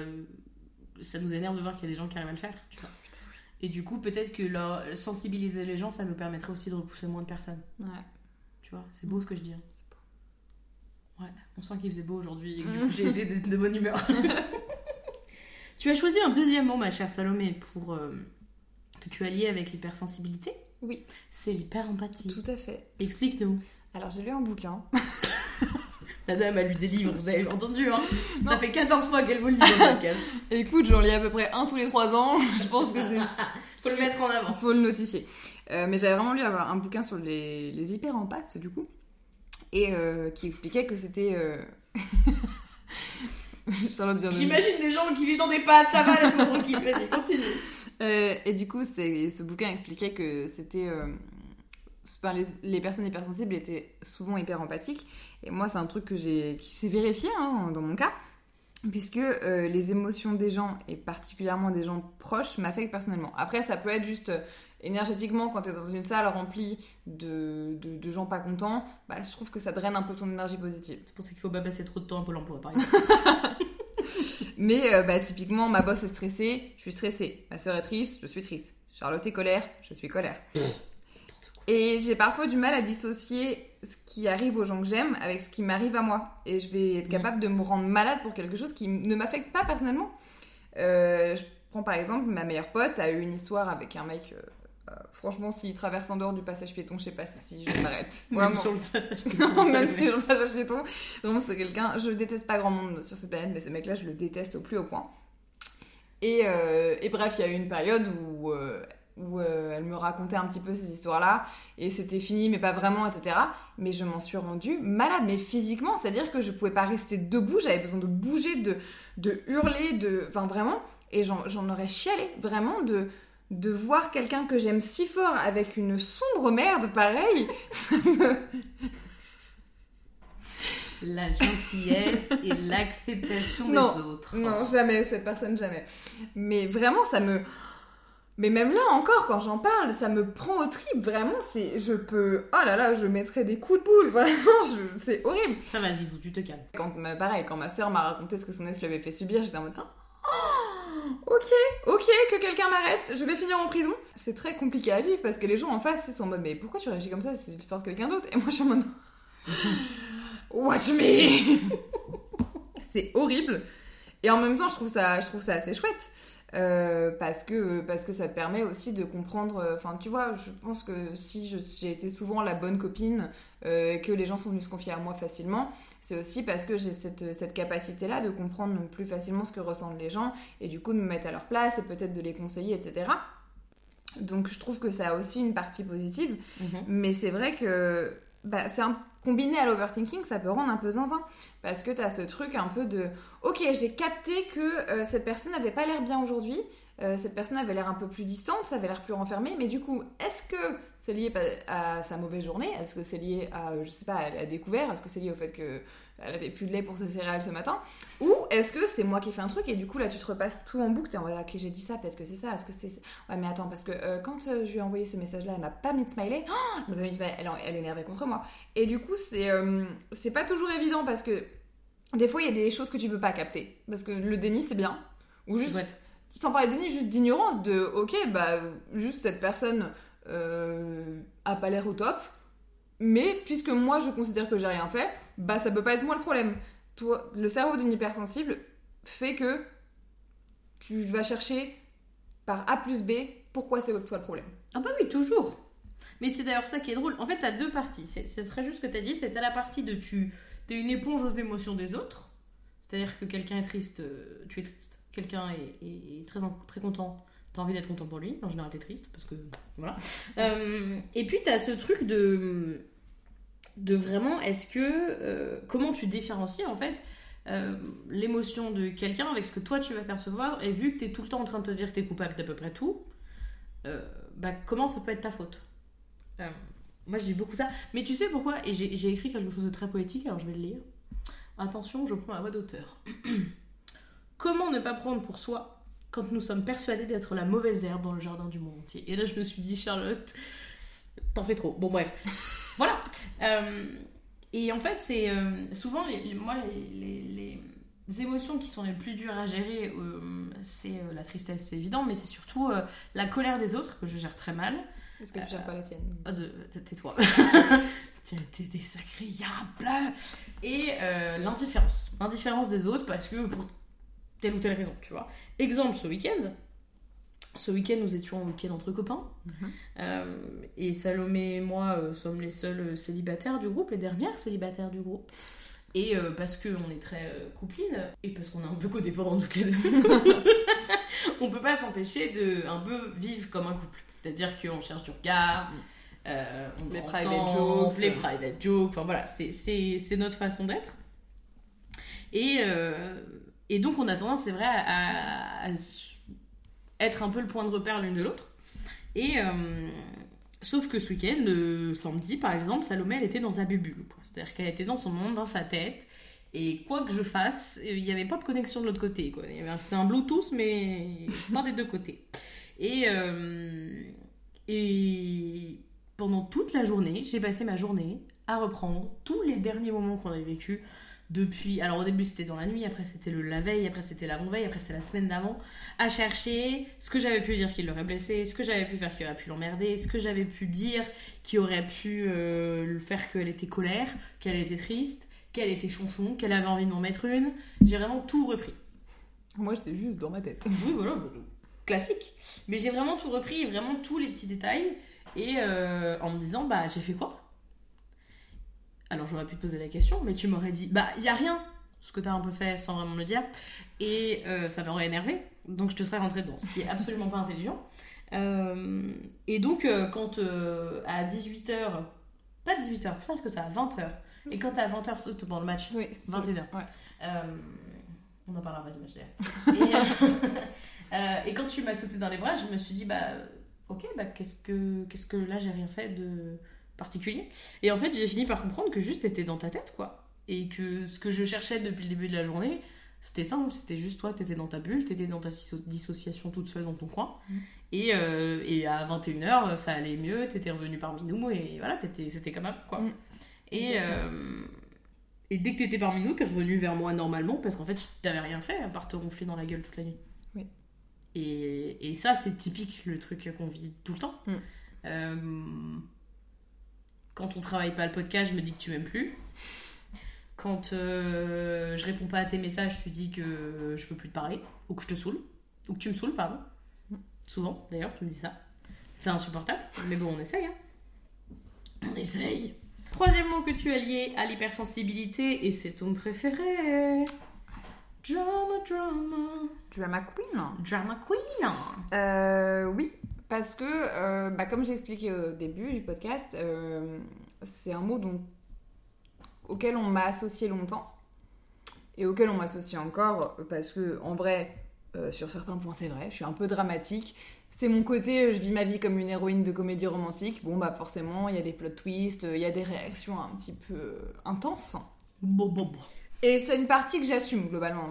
ça nous énerve de voir qu'il y a des gens qui arrivent à le faire. Tu vois. Et du coup, peut-être que leur- sensibiliser les gens, ça nous permettrait aussi de repousser moins de personnes. Ouais. Tu vois, c'est beau ce que je dis. hein. C'est beau. Ouais, on sent qu'il faisait beau aujourd'hui et que du Mm. coup, j'ai essayé d'être de bonne humeur. tu as choisi un deuxième mot, ma chère Salomé, pour euh, que tu as lié avec l'hypersensibilité. Oui, C'est l'hyper-empathie. tout à fait. Explique-nous. Alors j'ai lu un bouquin. La dame a lu des livres, vous avez entendu, hein Ça fait 14 fois qu'elle vous le dit dans le podcast. Écoute, j'en lis à peu près un tous les trois ans. Je pense que c'est Faut le mettre en avant. faut le notifier. Euh, mais j'avais vraiment lu un un bouquin sur les, les hyper-empathes, du coup, et euh, qui expliquait que c'était. J'imagine des gens qui vivent dans des pâtes, ça va, laisse-moi tranquille, vas-y, continue. Euh, et du coup, ce bouquin expliquait que c'était. euh, les, les personnes hypersensibles étaient souvent hyper empathiques. Et moi, c'est un truc que j'ai, qui s'est vérifié hein, dans mon cas. Puisque euh, les émotions des gens, et particulièrement des gens proches, m'affectent personnellement. Après, ça peut être juste énergétiquement, quand tu es dans une salle remplie de, de, de gens pas contents, bah, je trouve que ça draine un peu ton énergie positive. C'est pour ça qu'il faut pas passer trop de temps à Pôle emploi, par exemple. Mais euh, bah, typiquement, ma boss est stressée, je suis stressée. Ma sœur est triste, je suis triste. Charlotte est colère, je suis colère. Et j'ai parfois du mal à dissocier ce qui arrive aux gens que j'aime avec ce qui m'arrive à moi. Et je vais être capable de me rendre malade pour quelque chose qui ne m'affecte pas personnellement. Euh, je prends par exemple, ma meilleure pote a eu une histoire avec un mec. euh, euh, franchement, s'il traverse en dehors du passage piéton, je sais pas si je m'arrête. Même sur le passage. Non, même sur le passage piéton. Vraiment, c'est quelqu'un. Je déteste pas grand monde sur cette planète, mais ce mec-là, je le déteste au plus haut point. Et, euh, et bref, il y a eu une période où, euh, où elle me racontait un petit peu ces histoires-là, et c'était fini, mais pas vraiment, etc. Mais je m'en suis rendue malade, mais physiquement, c'est-à-dire que je pouvais pas rester debout, j'avais besoin de bouger, de, de hurler, de. Enfin, vraiment. Et j'en j'en aurais chialé, vraiment, de de voir quelqu'un que j'aime si fort avec une sombre merde pareille, La gentillesse et l'acceptation des autres. Non, jamais, cette personne, jamais. Mais vraiment, ça me. Mais même là encore, quand j'en parle, ça me prend au trip. Vraiment, c'est. Je peux. Oh là là, je mettrais des coups de boule. Vraiment, je... c'est horrible. Ça va, Zizou, tu te calmes. Quand, pareil, quand ma soeur m'a raconté ce que son ex lui avait fait subir, j'étais en mode. Oh, ok, ok, que quelqu'un m'arrête, je vais finir en prison. C'est très compliqué à vivre parce que les gens en face, sont en mode, mais pourquoi tu réagis comme ça? C'est l'histoire de quelqu'un d'autre. Et moi, je suis en mode. Watch me C'est horrible. Et en même temps, je trouve ça, je trouve ça assez chouette. Euh, parce, que, parce que ça te permet aussi de comprendre. euh, Enfin, tu vois, je pense que si j'ai été souvent la bonne copine euh, que les gens sont venus se confier à moi facilement, c'est aussi parce que j'ai cette, cette capacité-là de comprendre plus facilement ce que ressentent les gens et du coup de me mettre à leur place et peut-être de les conseiller, etc. Donc je trouve que ça a aussi une partie positive. Mais c'est vrai que bah, c'est un combiné à l'overthinking, ça peut rendre un peu zinzin. Parce que t'as ce truc un peu de Ok, j'ai capté que euh, cette personne n'avait pas l'air bien aujourd'hui, euh, cette personne avait l'air un peu plus distante, ça avait l'air plus renfermé, mais du coup, est-ce que c'est lié à sa mauvaise journée? Est-ce que c'est lié à, je sais pas, elle a découvert Est-ce que c'est lié au fait qu'elle avait plus de lait pour ses céréales ce matin? Ou est-ce que c'est moi qui fais un truc et du coup là tu te repasses tout en boucle, t'es en mode ok j'ai dit ça, peut-être que c'est ça, est-ce que c'est... Ouais mais attends, parce que euh, quand euh, je lui ai envoyé ce message là, elle m'a pas mis de smiley, oh, elle mis de smiley, elle, est énervée contre moi. Et du coup c'est, c'est pas toujours évident parce que des fois il y a des choses que tu veux pas capter. Parce que le déni c'est bien. Ou juste. Sans parler déni, juste d'ignorance, de ok, bah juste cette personne euh, a pas l'air au top, mais puisque moi je considère que j'ai rien fait, bah ça peut pas être moi le problème. Le cerveau d'une hypersensible fait que tu vas chercher par A plus B pourquoi c'est toi le problème. Ah bah oui, toujours. Mais c'est d'ailleurs ça qui est drôle. En fait, t'as deux parties. C'est très juste ce que t'as dit. C'est la partie de tu t'es une éponge aux émotions des autres. C'est-à-dire que quelqu'un est triste, euh, tu es triste. Quelqu'un est, est- est très, très content, t'as envie d'être content pour lui. En général, t'es triste parce que voilà. Euh, et puis t'as ce truc de de vraiment est-ce que euh, comment tu différencies en fait euh, l'émotion de quelqu'un avec ce que toi tu vas percevoir et vu que t'es tout le temps en train de te dire que t'es coupable d'à peu près tout bah, comment ça peut être ta faute? Moi, je dis beaucoup ça. Mais tu sais pourquoi? Et j'ai j'ai écrit quelque chose de très poétique, alors je vais le lire. Attention, je prends la voix d'auteur. comment ne pas prendre pour soi quand nous sommes persuadés d'être la mauvaise herbe dans le jardin du monde entier Et là, je me suis dit, Charlotte, t'en fais trop. Bon, bref. voilà. Euh, et en fait, c'est euh, souvent, les, les- moi, les, émotions qui sont les plus dures à gérer, euh, c'est la tristesse, c'est évident, mais c'est surtout la colère des autres que je gère très mal. Parce que tu gères pas la tienne. Ah, Tais-toi. t'es désagréable. Et euh, l'indifférence. L'indifférence des autres parce que pour telle ou telle raison, tu vois. Exemple, ce week-end. Ce week-end, nous étions en week-end entre copains. Mhm. Euh, et Salomé et moi euh, sommes les seuls euh, célibataires du groupe, les dernières célibataires du groupe. Et euh, parce qu'on est très euh, copines, et parce qu'on est un peu codépendants toutes les deux, on peut pas s'empêcher de un peu vivre comme un couple. C'est-à-dire qu'on cherche du regard, on Les private ensemble, jokes. les private jokes, enfin voilà, c'est- c'est c'est notre façon d'être. Et, et donc on a tendance, c'est vrai, à, être un peu le point de repère l'une de l'autre. Et euh, sauf que ce week-end, le samedi par exemple, Salomé elle était dans sa bulle. C'est-à-dire qu'elle était dans son monde, dans sa tête. Et quoi que je fasse, il n'y avait pas de connexion de l'autre côté. C'était un Bluetooth, mais pas des deux côtés. Et, euh, et pendant toute la journée, j'ai passé ma journée à reprendre tous les derniers moments qu'on avait vécu depuis. Alors au début c'était dans la nuit, après c'était le la veille, après c'était l'avant-veille, après c'était la semaine d'avant, à chercher ce que j'avais pu dire qui l'aurait blessé, ce que j'avais pu faire qui aurait pu l'emmerder, ce que j'avais pu dire qui aurait pu euh, le faire qu'elle était colère, qu'elle était triste, qu'elle était chonchon, qu'elle avait envie de m'en mettre une. J'ai vraiment tout repris. Moi, j'étais juste dans ma tête. Oui, voilà, classique. Mais j'ai vraiment tout repris, vraiment tous les petits détails, et euh, en me disant, bah, j'ai fait quoi? Alors j'aurais pu te poser la question, mais tu m'aurais dit, bah, il y a rien, ce que t'as un peu fait sans vraiment me le dire, et euh, ça m'aurait énervé, donc je te serais rentré dedans, ce qui est absolument pas intelligent. Euh, et donc, euh, quand à 18h, pas 18h, plus tard que ça, à 20h, et quand à 20h, c'est pendant le match, Oui, c'est 21h. Ouais. euh, on en parlera pas du match d'ailleurs. Et, et quand tu m'as sauté dans les bras, je me suis dit, bah, ok, bah, qu'est-ce que, qu'est-ce que là, j'ai rien fait de particulier. Et en fait, j'ai fini par comprendre que juste t'étais dans ta tête, quoi. Et que ce que je cherchais depuis le début de la journée, c'était simple, c'était juste toi, t'étais dans ta bulle, t'étais dans ta disso- dissociation toute seule dans ton coin. Mm. Et, euh, et à 21h, ça allait mieux, t'étais revenu parmi nous, et voilà, c'était comme avant, quoi. Mm. Et, euh, et dès que t'étais parmi nous, t'es revenu vers moi normalement, parce qu'en fait, t'avais rien fait à part te ronfler dans la gueule toute la nuit. Oui. Et, et ça, c'est typique, le truc qu'on vit tout le temps. Mm. Euh, quand on travaille pas le podcast, je me dis que tu m'aimes plus. Quand euh, je réponds pas à tes messages, tu dis que je peux plus te parler, ou que je te saoule, ou que tu me saoules, pardon. Souvent, d'ailleurs, tu me dis ça. C'est insupportable, mais bon, on essaye. hein. On essaye. Troisième mot que tu as lié à l'hypersensibilité, et c'est ton préféré. Drama, drama. Drama queen Drama queen. Euh, oui, parce que, euh, bah, comme j'ai expliqué au début du podcast, euh, c'est un mot auquel on m'a associé longtemps et auquel on m'associe encore parce que, en vrai, euh, sur certains points, c'est vrai, je suis un peu dramatique. C'est mon côté, je vis ma vie comme une héroïne de comédie romantique. Bon, bah forcément, il y a des plot twists, il y a des réactions un petit peu intenses. Bon, bon, bon. Et c'est une partie que j'assume globalement.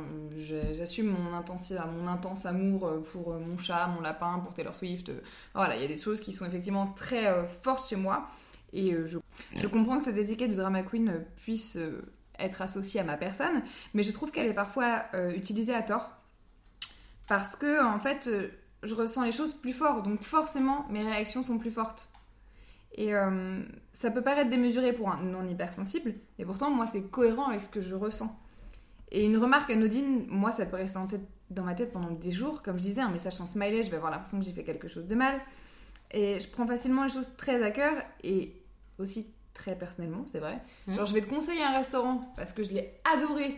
J'assume mon, intense amour euh, pour euh, mon chat, mon lapin, pour Taylor Swift. Voilà, il y a des choses qui sont effectivement très euh, fortes chez moi. Et je, comprends que cette étiquette de drama queen puisse être associée à ma personne, mais je trouve qu'elle est parfois utilisée à tort. Parce que, en fait, je ressens les choses plus fort, donc forcément mes réactions sont plus fortes. Et euh, ça peut paraître démesuré pour un non hypersensible, mais pourtant, moi, c'est cohérent avec ce que je ressens. Et une remarque anodine, moi, ça peut rester en tête- dans ma tête pendant des jours. Comme je disais, un message sans smiley, je vais avoir l'impression que j'ai fait quelque chose de mal. Et je prends facilement les choses très à cœur et aussi très personnellement, c'est vrai. Mhm. Genre, je vais te conseiller un restaurant parce que je l'ai adoré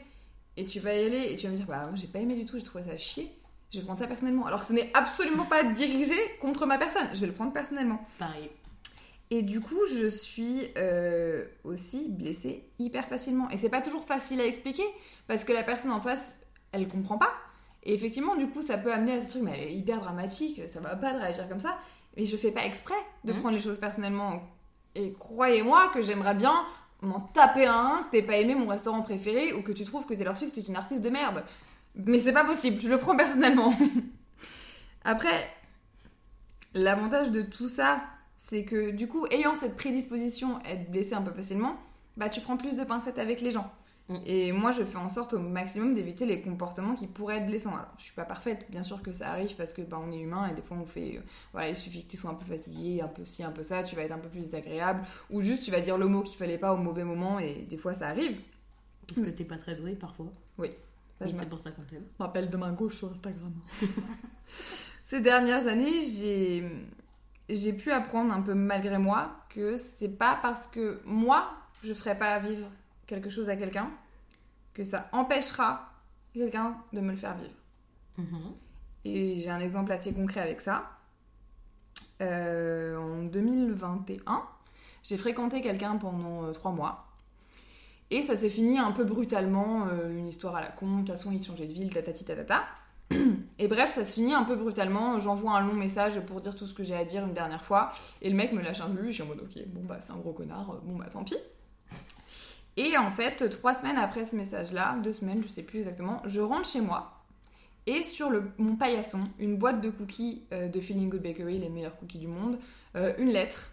et tu vas y aller et tu vas me dire, bah, j'ai pas aimé du tout, j'ai trouvé ça chier. Je vais prendre ça personnellement. Alors que ce n'est absolument pas dirigé contre ma personne. Je vais le prendre personnellement. Pareil. Et du coup, je suis euh, aussi blessée hyper facilement. Et c'est pas toujours facile à expliquer parce que la personne en face, elle comprend pas. Et effectivement, du coup, ça peut amener à ce truc, mais elle est hyper dramatique, ça va pas de réagir comme ça. Mais je fais pas exprès de Mhm. prendre les choses personnellement. Et croyez-moi que j'aimerais bien m'en taper un, que t'aies pas aimé mon restaurant préféré ou que tu trouves que Taylor Swift est une artiste de merde. Mais c'est pas possible, je le prends personnellement. Après, l'avantage de tout ça, c'est que du coup, ayant cette prédisposition à être blessé un peu facilement, bah tu prends plus de pincettes avec les gens. Mm. Et moi, je fais en sorte au maximum d'éviter les comportements qui pourraient être blessants. Alors, je suis pas parfaite, bien sûr que ça arrive parce que bah, on est humain et des fois on fait. euh, voilà, il suffit que tu sois un peu fatigué, un peu ci, un peu ça, tu vas être un peu plus désagréable. Ou juste tu vas dire le mot qu'il fallait pas au mauvais moment et des fois ça arrive. Parce que t'es pas très doué parfois. Oui, je c'est pour ça qu'on t'aime. m'appelle de main gauche sur Instagram. Ces dernières années, j'ai j'ai pu apprendre un peu malgré moi que c'est pas parce que moi je ferai pas vivre quelque chose à quelqu'un que ça empêchera quelqu'un de me le faire vivre. Mhm. Et j'ai un exemple assez concret avec ça. Euh, en 2021, j'ai fréquenté quelqu'un pendant euh, trois mois. Et ça s'est fini un peu brutalement, euh, une histoire à la con. De toute façon, il changeait de ville, tatati tatata. Et bref, ça se finit un peu brutalement. J'envoie un long message pour dire tout ce que j'ai à dire une dernière fois. Et le mec me lâche un vu. Je suis en mode, ok, bon bah c'est un gros connard, bon bah tant pis. Et en fait, trois semaines après ce message-là, deux semaines, je sais plus exactement, je rentre chez moi. Et sur le, mon paillasson, une boîte de cookies euh, de Feeling Good Bakery, les meilleurs cookies du monde, euh, une lettre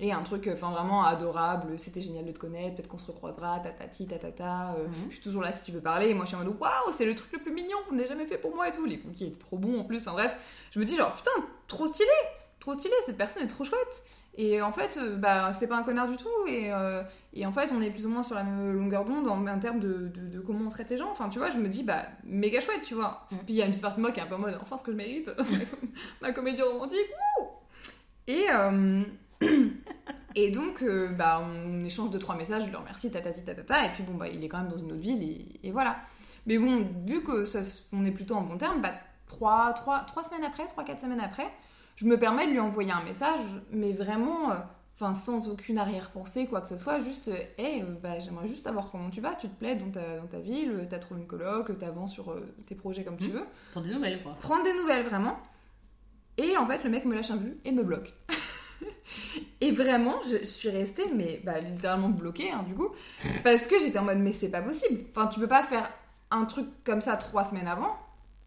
et un truc enfin vraiment adorable. C'était génial de te connaître, peut-être qu'on se recroisera, tatati, tatata. euh, Mhm. Je suis toujours là si tu veux parler. Et moi, je suis en mode waouh, c'est le truc le plus mignon qu'on ait jamais fait pour moi et tout. Les cookies étaient trop bons en plus. En bref, je me dis genre putain, trop stylé, trop stylé, cette personne est trop chouette. Et en fait, euh, bah, c'est pas un connard du tout. Et, euh, et en fait, on est plus ou moins sur la même longueur d'onde en, en termes de, de- de comment on traite les gens. Enfin, tu vois, je me dis, bah, méga chouette, tu vois. Mm. Puis il y a une petite partie de moi qui est un peu en mode, enfin, ce que je mérite, ma comédie romantique. wouh et, euh, et donc, euh, bah, on échange deux, trois messages, je le remercie, tatati, tatata. Et puis, bon, bah, il est quand même dans une autre ville. Et, et voilà. Mais bon, vu que ça, on est plutôt en bon terme, bah, trois, trois, trois semaines après, trois, quatre semaines après, je me permets de lui envoyer un message, mais vraiment, euh, enfin, sans aucune arrière-pensée, quoi que ce soit, juste, euh, hey, bah, j'aimerais juste savoir comment tu vas, tu te plais dans ta, dans ta ville, t'as trouvé une coloc, t'avances sur tes projets comme tu Mhm. veux. Pour des nouvelles, quoi. Prendre des nouvelles, vraiment. Et en fait, le mec me lâche un vu et me bloque. et vraiment, je suis restée, mais bah, littéralement bloquée, hein, du coup, parce que j'étais en mode, mais c'est pas possible. Enfin, tu peux pas faire un truc comme ça trois semaines avant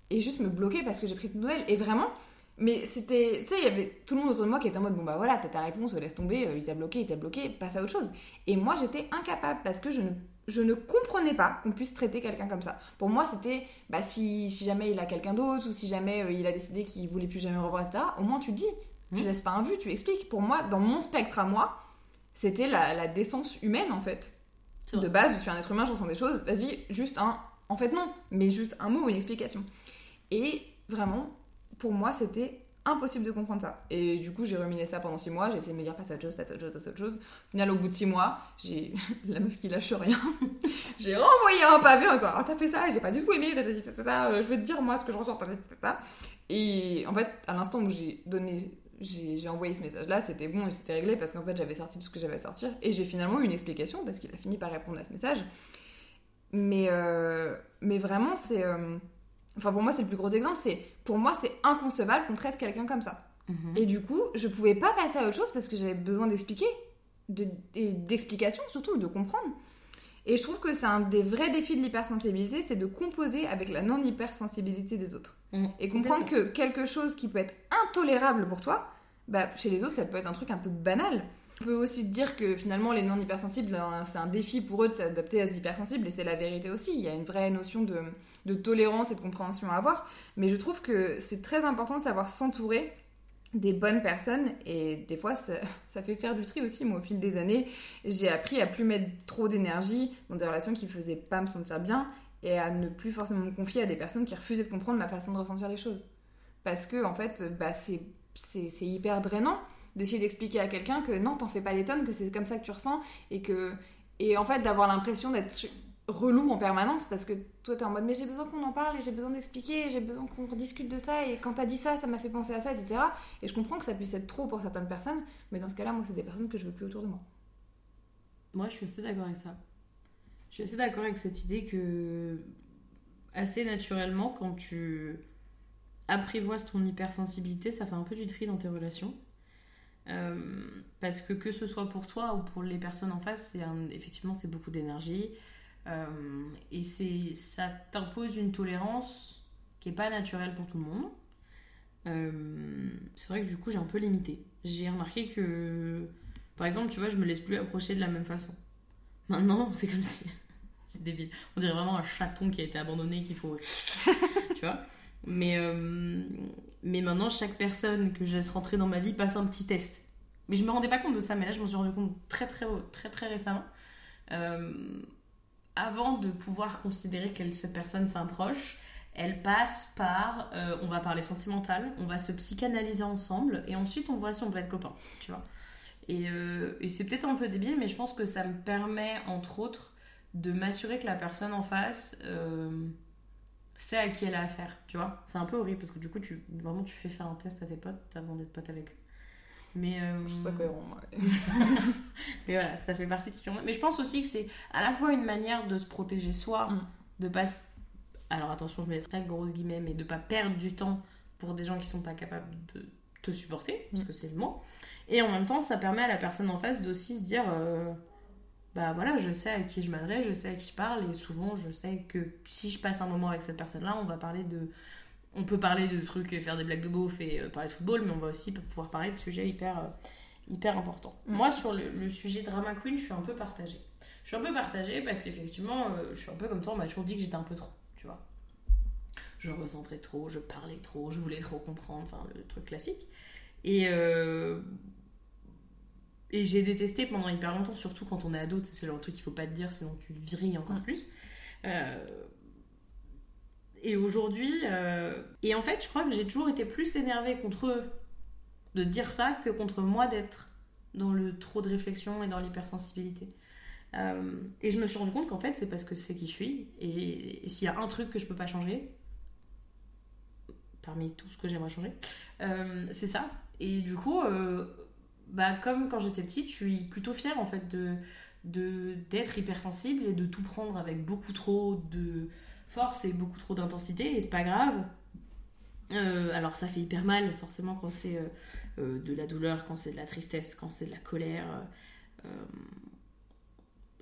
et juste me bloquer parce que j'ai pris de nouvelles. Et vraiment, mais c'était, tu sais, il y avait tout le monde autour de moi qui était en mode, bon bah voilà, t'as ta réponse, laisse tomber, euh, il t'a bloqué, il t'a bloqué, passe à autre chose. Et moi, j'étais incapable parce que je ne, je ne comprenais pas qu'on puisse traiter quelqu'un comme ça. Pour moi, c'était, bah si, si jamais il a quelqu'un d'autre ou si jamais euh, il a décidé qu'il voulait plus jamais revoir, etc., au moins tu dis. Tu Mhm. laisses pas un vu, tu expliques. Pour moi, dans mon spectre à moi, c'était la, la décence humaine en fait. De base, je suis un être humain, je ressens des choses. Vas-y, juste un. En fait, non, mais juste un mot ou une explication. Et vraiment, pour moi, c'était impossible de comprendre ça. Et du coup, j'ai ruminé ça pendant six mois. J'ai essayé de me dire passe à autre chose, passe à autre chose, passe à autre chose. Au final, au bout de six mois, j'ai la meuf qui lâche rien. j'ai renvoyé un pavé en disant ah t'as fait ça, j'ai pas du tout aimé, euh, je vais te dire moi ce que je ressens. Et en fait, à l'instant où j'ai donné, j'ai envoyé ce message-là, c'était bon et c'était réglé parce qu'en fait j'avais sorti tout ce que j'avais à sortir et j'ai finalement eu une explication parce qu'il a fini par répondre à ce message. Mais, euh, mais vraiment, c'est. euh, Enfin, pour moi, c'est le plus gros exemple. C'est Pour moi, c'est inconcevable qu'on traite quelqu'un comme ça. Mhm. Et du coup, je pouvais pas passer à autre chose parce que j'avais besoin d'expliquer, de- et d'explications surtout, de comprendre. Et je trouve que c'est un des vrais défis de l'hypersensibilité, c'est de composer avec la non-hypersensibilité des autres. Mhm. Et comprendre que quelque chose qui peut être intolérable pour toi, bah, chez les autres, ça peut être un truc un peu banal. On peut aussi dire que finalement, les non-hypersensibles, hein, c'est un défi pour eux de s'adapter à ces hypersensibles, et c'est la vérité aussi. Il y a une vraie notion de, de tolérance et de compréhension à avoir. Mais je trouve que c'est très important de savoir s'entourer des bonnes personnes, et des fois, ça, fait faire du tri aussi. Moi, au fil des années, j'ai appris à plus mettre trop d'énergie dans des relations qui faisaient pas me sentir bien, et à ne plus forcément me confier à des personnes qui refusaient de comprendre ma façon de ressentir les choses. Parce que, en fait, bah, c'est hyper drainant d'essayer d'expliquer à quelqu'un que non, t'en fais pas les tonnes, que c'est comme ça que tu ressens, et que. Et en fait, d'avoir l'impression d'être relou en permanence parce que toi t'es en mode mais j'ai besoin qu'on en parle et j'ai besoin d'expliquer et j'ai besoin qu'on rediscute de ça et quand t'as dit ça ça m'a fait penser à ça etc et je comprends que ça puisse être trop pour certaines personnes mais dans ce cas là moi c'est des personnes que je veux plus autour de moi Moi, je suis assez d'accord avec ça. Je suis assez d'accord avec cette idée que, assez naturellement, quand tu apprivoises ton hypersensibilité, ça fait un peu du tri dans tes relations. Euh, parce que que ce soit pour toi ou pour les personnes en face, c'est effectivement c'est beaucoup d'énergie et c'est ça t'impose une tolérance qui est pas naturelle pour tout le monde. Euh, c'est vrai que du coup j'ai un peu limité. J'ai remarqué que, par exemple, tu vois, je me laisse plus approcher de la même façon. Maintenant, c'est comme si c'est débile. On dirait vraiment un chaton qui a été abandonné qu'il faut. tu vois mais, euh, mais maintenant, chaque personne que je laisse rentrer dans ma vie passe un petit test. Mais je me rendais pas compte de ça, mais là, je m'en suis rendu compte très, très, très, très récemment. Euh, avant de pouvoir considérer que cette personne c'est elle passe par euh, on va parler sentimental, on va se psychanalyser ensemble et ensuite on voit si on peut être copains, tu vois. Et, et c'est peut-être un peu débile, mais je pense que ça me permet entre autres de m'assurer que la personne en face sait à qui elle a affaire, tu vois. C'est un peu horrible parce que du coup, vraiment, tu fais faire un test à tes potes avant d'être pote avec eux. Mais. Euh... Je trouve ça cohérent, Mais voilà, ça fait partie de Mais je pense aussi que c'est à la fois une manière de se protéger soi, mm. de pas. Alors attention, je mets des très grosses guillemets, mais de pas perdre du temps pour des gens qui sont pas capables de te supporter, parce mm. que c'est le mot. Et en même temps, ça permet à la personne en face d'aussi se dire. Euh, bah voilà, je sais à qui je m'adresse, je sais à qui je parle, et souvent je sais que si je passe un moment avec cette personne-là, on va parler de. On peut parler de trucs et faire des blagues de beauf et euh, parler de football, mais on va aussi pouvoir parler de sujets hyper, euh, hyper importants. Mm. Moi, sur le, sujet drama queen, je suis un peu partagée. Je suis un peu partagée parce qu'effectivement, euh, je suis un peu comme toi, on m'a toujours dit que j'étais un peu trop, tu vois. Je ressentais trop, je parlais trop, je voulais trop comprendre, enfin le truc classique. Et et j'ai détesté pendant hyper longtemps, surtout quand on est ado, c'est le truc qu'il faut pas te dire, sinon tu virilles encore plus. Euh, et aujourd'hui, euh, et en fait, je crois que j'ai toujours été plus énervée contre eux de dire ça que contre moi d'être dans le trop de réflexion et dans l'hypersensibilité. Euh, et je me suis rendu compte qu'en fait, c'est parce que c'est qui je suis. Et, s'il y a un truc que je peux pas changer, parmi tout ce que j'aimerais changer, c'est ça. Et du coup, bah, comme quand j'étais petite, je suis plutôt fière en fait de d'être hypersensible et de tout prendre avec beaucoup trop de force et beaucoup trop d'intensité et c'est pas grave. Euh, alors ça fait hyper mal forcément quand c'est euh, euh, de la douleur, quand c'est de la tristesse, quand c'est de la colère.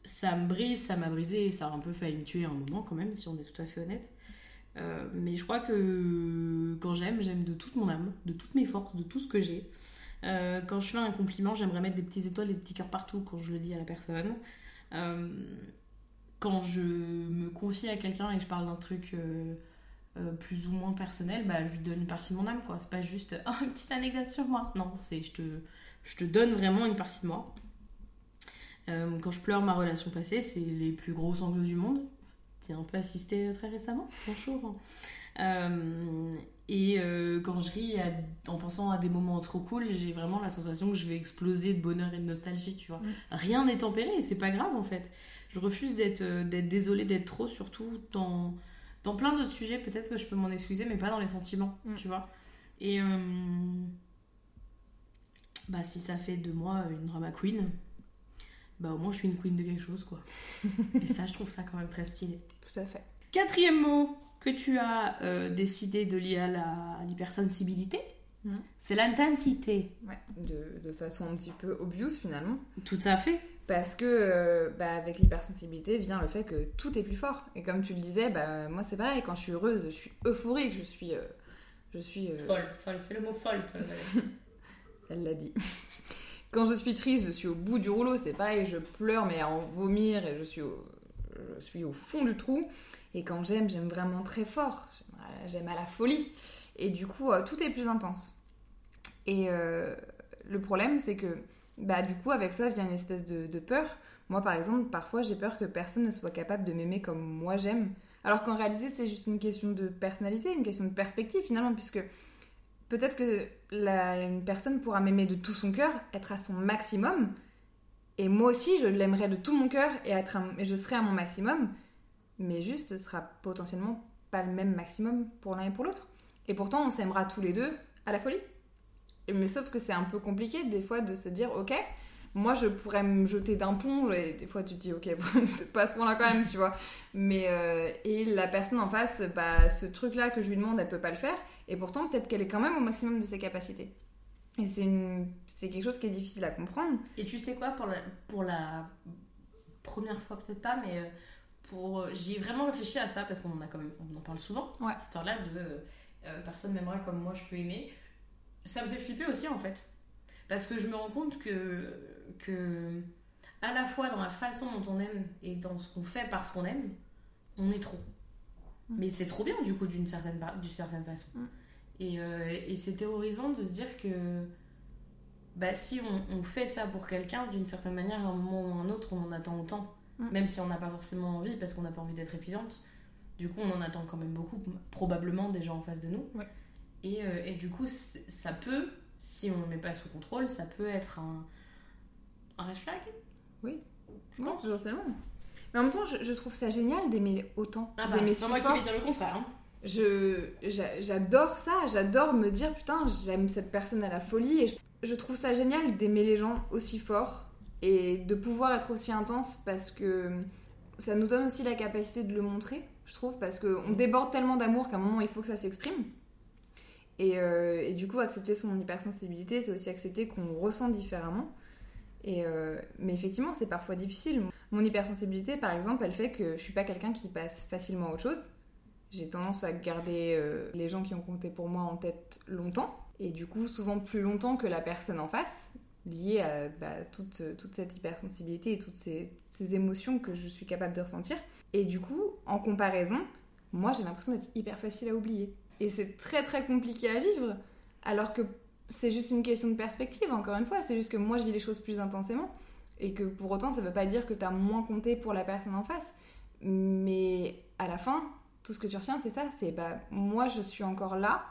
ça me brise, ça m'a brisé, ça a un peu failli me tuer un moment quand même, si on est tout à fait honnête. mais je crois que quand j'aime, j'aime de toute mon âme, de toutes mes forces, de tout ce que j'ai. Quand je fais un compliment, j'aimerais mettre des petites étoiles, des petits cœurs partout quand je le dis à la personne. Euh, quand je me confie à quelqu'un et que je parle d'un truc euh, plus ou moins personnel, bah, je lui donne une partie de mon âme. quoi. C'est pas juste oh, une petite anecdote sur moi. Non, c'est je te, je te donne vraiment une partie de moi. quand je pleure ma relation passée, c'est les plus gros sanglots du monde. Tu as un peu assisté très récemment. Bonjour. Et euh, quand je ris en pensant à des moments trop cool, j'ai vraiment la sensation que je vais exploser de bonheur et de nostalgie, tu vois. Mm. Rien n'est tempéré et c'est pas grave en fait. Je refuse d'être euh, d'être désolée d'être trop, surtout dans, dans plein d'autres sujets. Peut-être que je peux m'en excuser, mais pas dans les sentiments, mm. tu vois. Et euh, bah, si ça fait de moi une drama queen, bah au moins je suis une queen de quelque chose, quoi. et ça, je trouve ça quand même très stylé. Tout à fait. Quatrième mot que tu as euh, décidé de lier à l'hypersensibilité, hmm. c'est l'intensité. Ouais, de, de, façon un petit peu obvious finalement. Tout à fait. Parce que euh, bah, avec l'hypersensibilité vient le fait que tout est plus fort. Et comme tu le disais, bah, moi c'est pareil, quand je suis heureuse, je suis euphorique, je suis... Euh, je suis Folle, folle, c'est le mot folle. Elle l'a dit. Quand je suis triste, je suis au bout du rouleau, c'est pareil, je pleure mais à en vomir et je suis je suis au fond du trou. Et quand j'aime, j'aime vraiment très fort. J'aime à la folie. Et du coup, euh, tout est plus intense. Et euh, le problème, c'est que, bah, du coup, avec ça vient une espèce de, peur. Moi, par exemple, parfois, j'ai peur que personne ne soit capable de m'aimer comme moi j'aime. Alors qu'en réalité, c'est juste une question de personnalité, une question de perspective finalement, puisque peut-être que une personne pourra m'aimer de tout son cœur, être à son maximum, et moi aussi, je l'aimerais de tout mon cœur et, être et je serai à mon maximum mais juste ce sera potentiellement pas le même maximum pour l'un et pour l'autre. Et pourtant, on s'aimera tous les deux à la folie. Mais sauf que c'est un peu compliqué des fois de se dire, ok, moi je pourrais me jeter d'un pont, et des fois tu te dis, ok, pas ce point-là quand même, tu vois. Mais, euh, et la personne en face, bah, ce truc-là que je lui demande, elle peut pas le faire, et pourtant peut-être qu'elle est quand même au maximum de ses capacités. Et c'est, une... c'est quelque chose qui est difficile à comprendre. Et tu sais quoi, pour la, pour la première fois peut-être pas, mais euh, pour j'ai vraiment réfléchi à ça parce qu'on en a quand même on en parle souvent cette histoire là de euh, personne n'aimera comme moi je peux aimer ça me fait flipper aussi en fait parce que je me rends compte que que à la fois dans la façon dont on aime et dans ce qu'on fait parce qu'on aime, on est trop. Mm. Mais c'est trop bien du coup d'une certaine, d'une certaine façon. Mm. Et, euh, et c'est terrorisant de se dire que bah, si on, on fait ça pour quelqu'un, d'une certaine manière, à un moment ou à un autre, on en attend autant. Mm. Même si on n'a pas forcément envie parce qu'on n'a pas envie d'être épuisante. Du coup, on en attend quand même beaucoup, probablement des gens en face de nous. Ouais. Et, euh, et du coup, ça peut, si on ne met pas sous contrôle, ça peut être un, un red flag. Oui, pense. potentiellement. Mais en même temps, je, je trouve ça génial d'aimer autant. Ah bah, c'est pas moi qui vais dire le contraire. hein. Je, j'a- j'adore ça, j'adore me dire putain, j'aime cette personne à la folie et je, je trouve ça génial d'aimer les gens aussi fort et de pouvoir être aussi intense parce que ça nous donne aussi la capacité de le montrer, je trouve, parce qu'on déborde tellement d'amour qu'à un moment il faut que ça s'exprime. Et, euh, et du coup, accepter son hypersensibilité, c'est aussi accepter qu'on ressent différemment. Et euh, mais effectivement, c'est parfois difficile. Mon hypersensibilité, par exemple, elle fait que je suis pas quelqu'un qui passe facilement à autre chose. J'ai tendance à garder euh, les gens qui ont compté pour moi en tête longtemps, et du coup souvent plus longtemps que la personne en face, liée à bah, toute, cette hypersensibilité et toutes ces émotions que je suis capable de ressentir. Et du coup, en comparaison, moi j'ai l'impression d'être hyper facile à oublier. Et c'est très très compliqué à vivre, alors que c'est juste une question de perspective, encore une fois, c'est juste que moi je vis les choses plus intensément, et que pour autant ça veut pas dire que tu as moins compté pour la personne en face. Mais à la fin, tout ce que tu retiens, c'est ça, c'est bah moi je suis encore là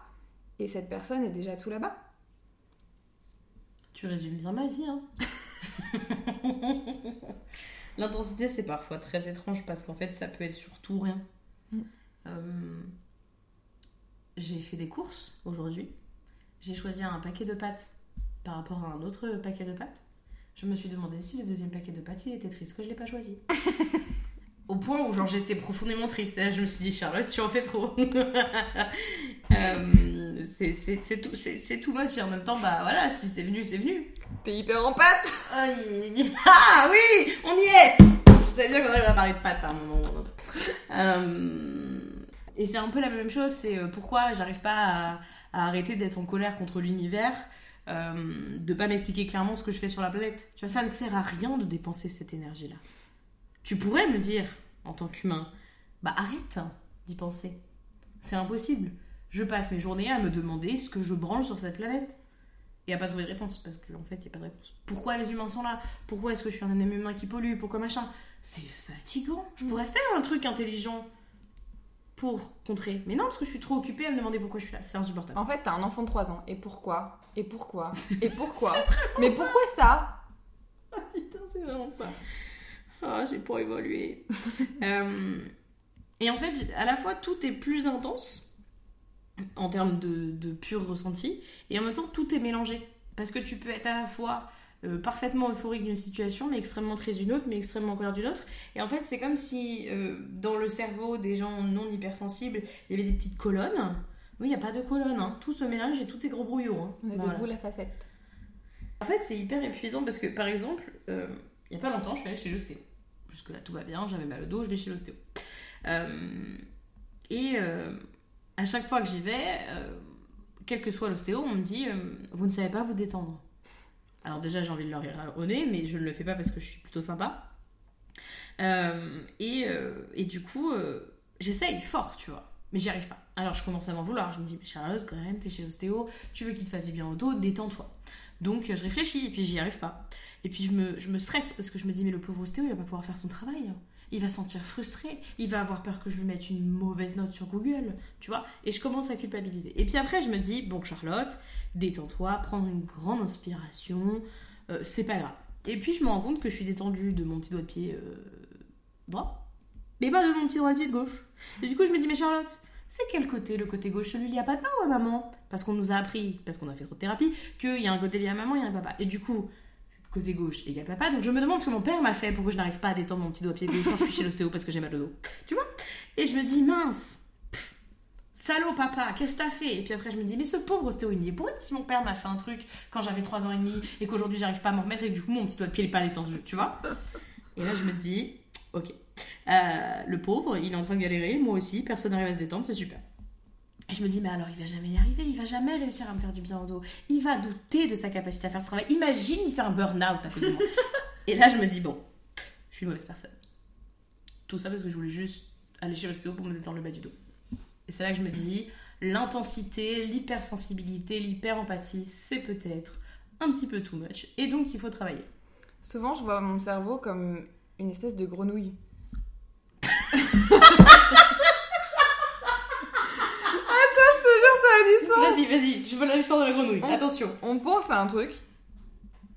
et cette personne est déjà tout là-bas. Tu résumes bien ma vie. Hein. L'intensité, c'est parfois très étrange parce qu'en fait, ça peut être sur tout ou rien. Mm. Euh, J'ai fait des courses aujourd'hui. J'ai choisi un paquet de pâtes par rapport à un autre paquet de pâtes. Je me suis demandé si le deuxième paquet de pâtes, il était triste, que je l'ai pas choisi. Au point où genre j'étais profondément triste. Je me suis dit, Charlotte, tu en fais trop. Euh, c'est tout, tout much. Et en même temps, bah voilà, si c'est venu, c'est venu. T'es hyper en pâte. Ah oui, on y est Je savais bien qu'on arriverait parler de pâtes à un moment ou un autre. Euh, Et c'est un peu la même chose, c'est euh, pourquoi j'arrive pas à, à arrêter d'être en colère contre l'univers, euh, de pas m'expliquer clairement ce que je fais sur la planète. Tu vois, ça ne sert à rien de dépenser cette énergie-là. Tu pourrais me dire, en tant qu'humain, bah arrête d'y penser. C'est impossible. Je passe mes journées à me demander ce que je branle sur cette planète et à pas trouver de réponse parce qu'en fait il n'y a pas de réponse. Pourquoi les humains sont là? Pourquoi est-ce que je suis un humain qui pollue? Pourquoi machin? C'est fatigant. Je pourrais faire un truc intelligent pour contrer. Mais non, parce que je suis trop occupée à me demander pourquoi je suis là. C'est insupportable. En fait, t'as un enfant de 3 ans. Et pourquoi? Et pourquoi? Et pourquoi? Mais pourquoi ça? Ah putain, c'est vraiment ça. Ah, j'ai pas évolué. Euh, et en fait, à la fois, tout est plus intense en termes de, de pur ressenti, et en même temps, tout est mélangé. Parce que tu peux être à la fois euh, parfaitement euphorique d'une situation, mais extrêmement triste d'une autre, mais extrêmement en colère d'une autre. Et en fait, c'est comme si euh, dans le cerveau des gens non hypersensibles, il y avait des petites colonnes. Oui, il n'y a pas de colonnes, hein. tout se mélange et tout est gros brouillot. hein. On a Voilà. des boules à facettes. En fait, c'est hyper épuisant parce que, par exemple, euh, il y a pas longtemps, je suis allée chez l'ostéo. Jusque-là, tout va bien, j'avais mal au dos, je vais chez l'ostéo. Et à chaque fois que j'y vais, quel que soit l'ostéo, on me dit Vous ne savez pas vous détendre. Alors, déjà, j'ai envie de leur rire au nez, mais je ne le fais pas parce que je suis plutôt sympa. Euh, et, euh, et du coup, euh, j'essaye fort, tu vois. Mais j'y arrive pas. Alors je commence à m'en vouloir. Je me dis, mais Charlotte, quand même, t'es chez l'ostéo, tu veux qu'il te fasse du bien au dos, détends-toi. Donc je réfléchis et puis j'y arrive pas. Et puis je me, je stresse parce que je me dis, mais le pauvre ostéo, il va pas pouvoir faire son travail. Il va se sentir frustré. Il va avoir peur que je lui mette une mauvaise note sur Google. Tu vois Et je commence à culpabiliser. Et puis après, je me dis, bon, Charlotte, détends-toi, prendre une grande inspiration. euh, c'est pas grave. Et puis je me rends compte que je suis détendue de mon petit doigt de pied euh, droit, mais pas de mon petit doigt de pied de gauche. Et du coup, je me dis, mais Charlotte, c'est quel côté Le côté gauche, celui lié à papa ou à maman? Parce qu'on nous a appris, parce qu'on a fait trop de thérapie, qu'il y a un côté lié à maman, il y a un papa. Et du coup, côté gauche égale papa. Donc je me demande ce que mon père m'a fait pour que je n'arrive pas à détendre mon petit doigt de pied gauche quand je suis chez l'ostéo parce que j'ai mal au dos. Tu vois? Et je me dis, mince Salaud papa, qu'est-ce que t'as fait? Et puis après je me dis, mais ce pauvre ostéo, il est pour rien si mon père m'a fait un truc quand j'avais 3 ans et demi et qu'aujourd'hui j'arrive pas à m'en remettre et que du coup mon petit doigt de pied n'est pas détendu, tu vois? Et là je me dis, ok, euh, le pauvre, il est en train de galérer, moi aussi, personne n'arrive à se détendre, c'est super. Et je me dis, mais alors il va jamais y arriver, il va jamais réussir à me faire du bien au dos. Il va douter de sa capacité à faire ce travail. Imagine, il fait un burn-out à de moi. Et là, je me dis, bon, je suis une mauvaise personne. Tout ça parce que je voulais juste aller chez l'ostéo pour me détendre le bas du dos. Et c'est là que je me dis, l'intensité, l'hypersensibilité, l'hyperempathie, c'est peut-être un petit peu too much. Et donc, il faut travailler. Souvent, je vois mon cerveau comme une espèce de grenouille. Attends, je te jure, ça a du sens. Vas-y, vas-y, je veux l'histoire de la grenouille. On- Attention. On pense à un truc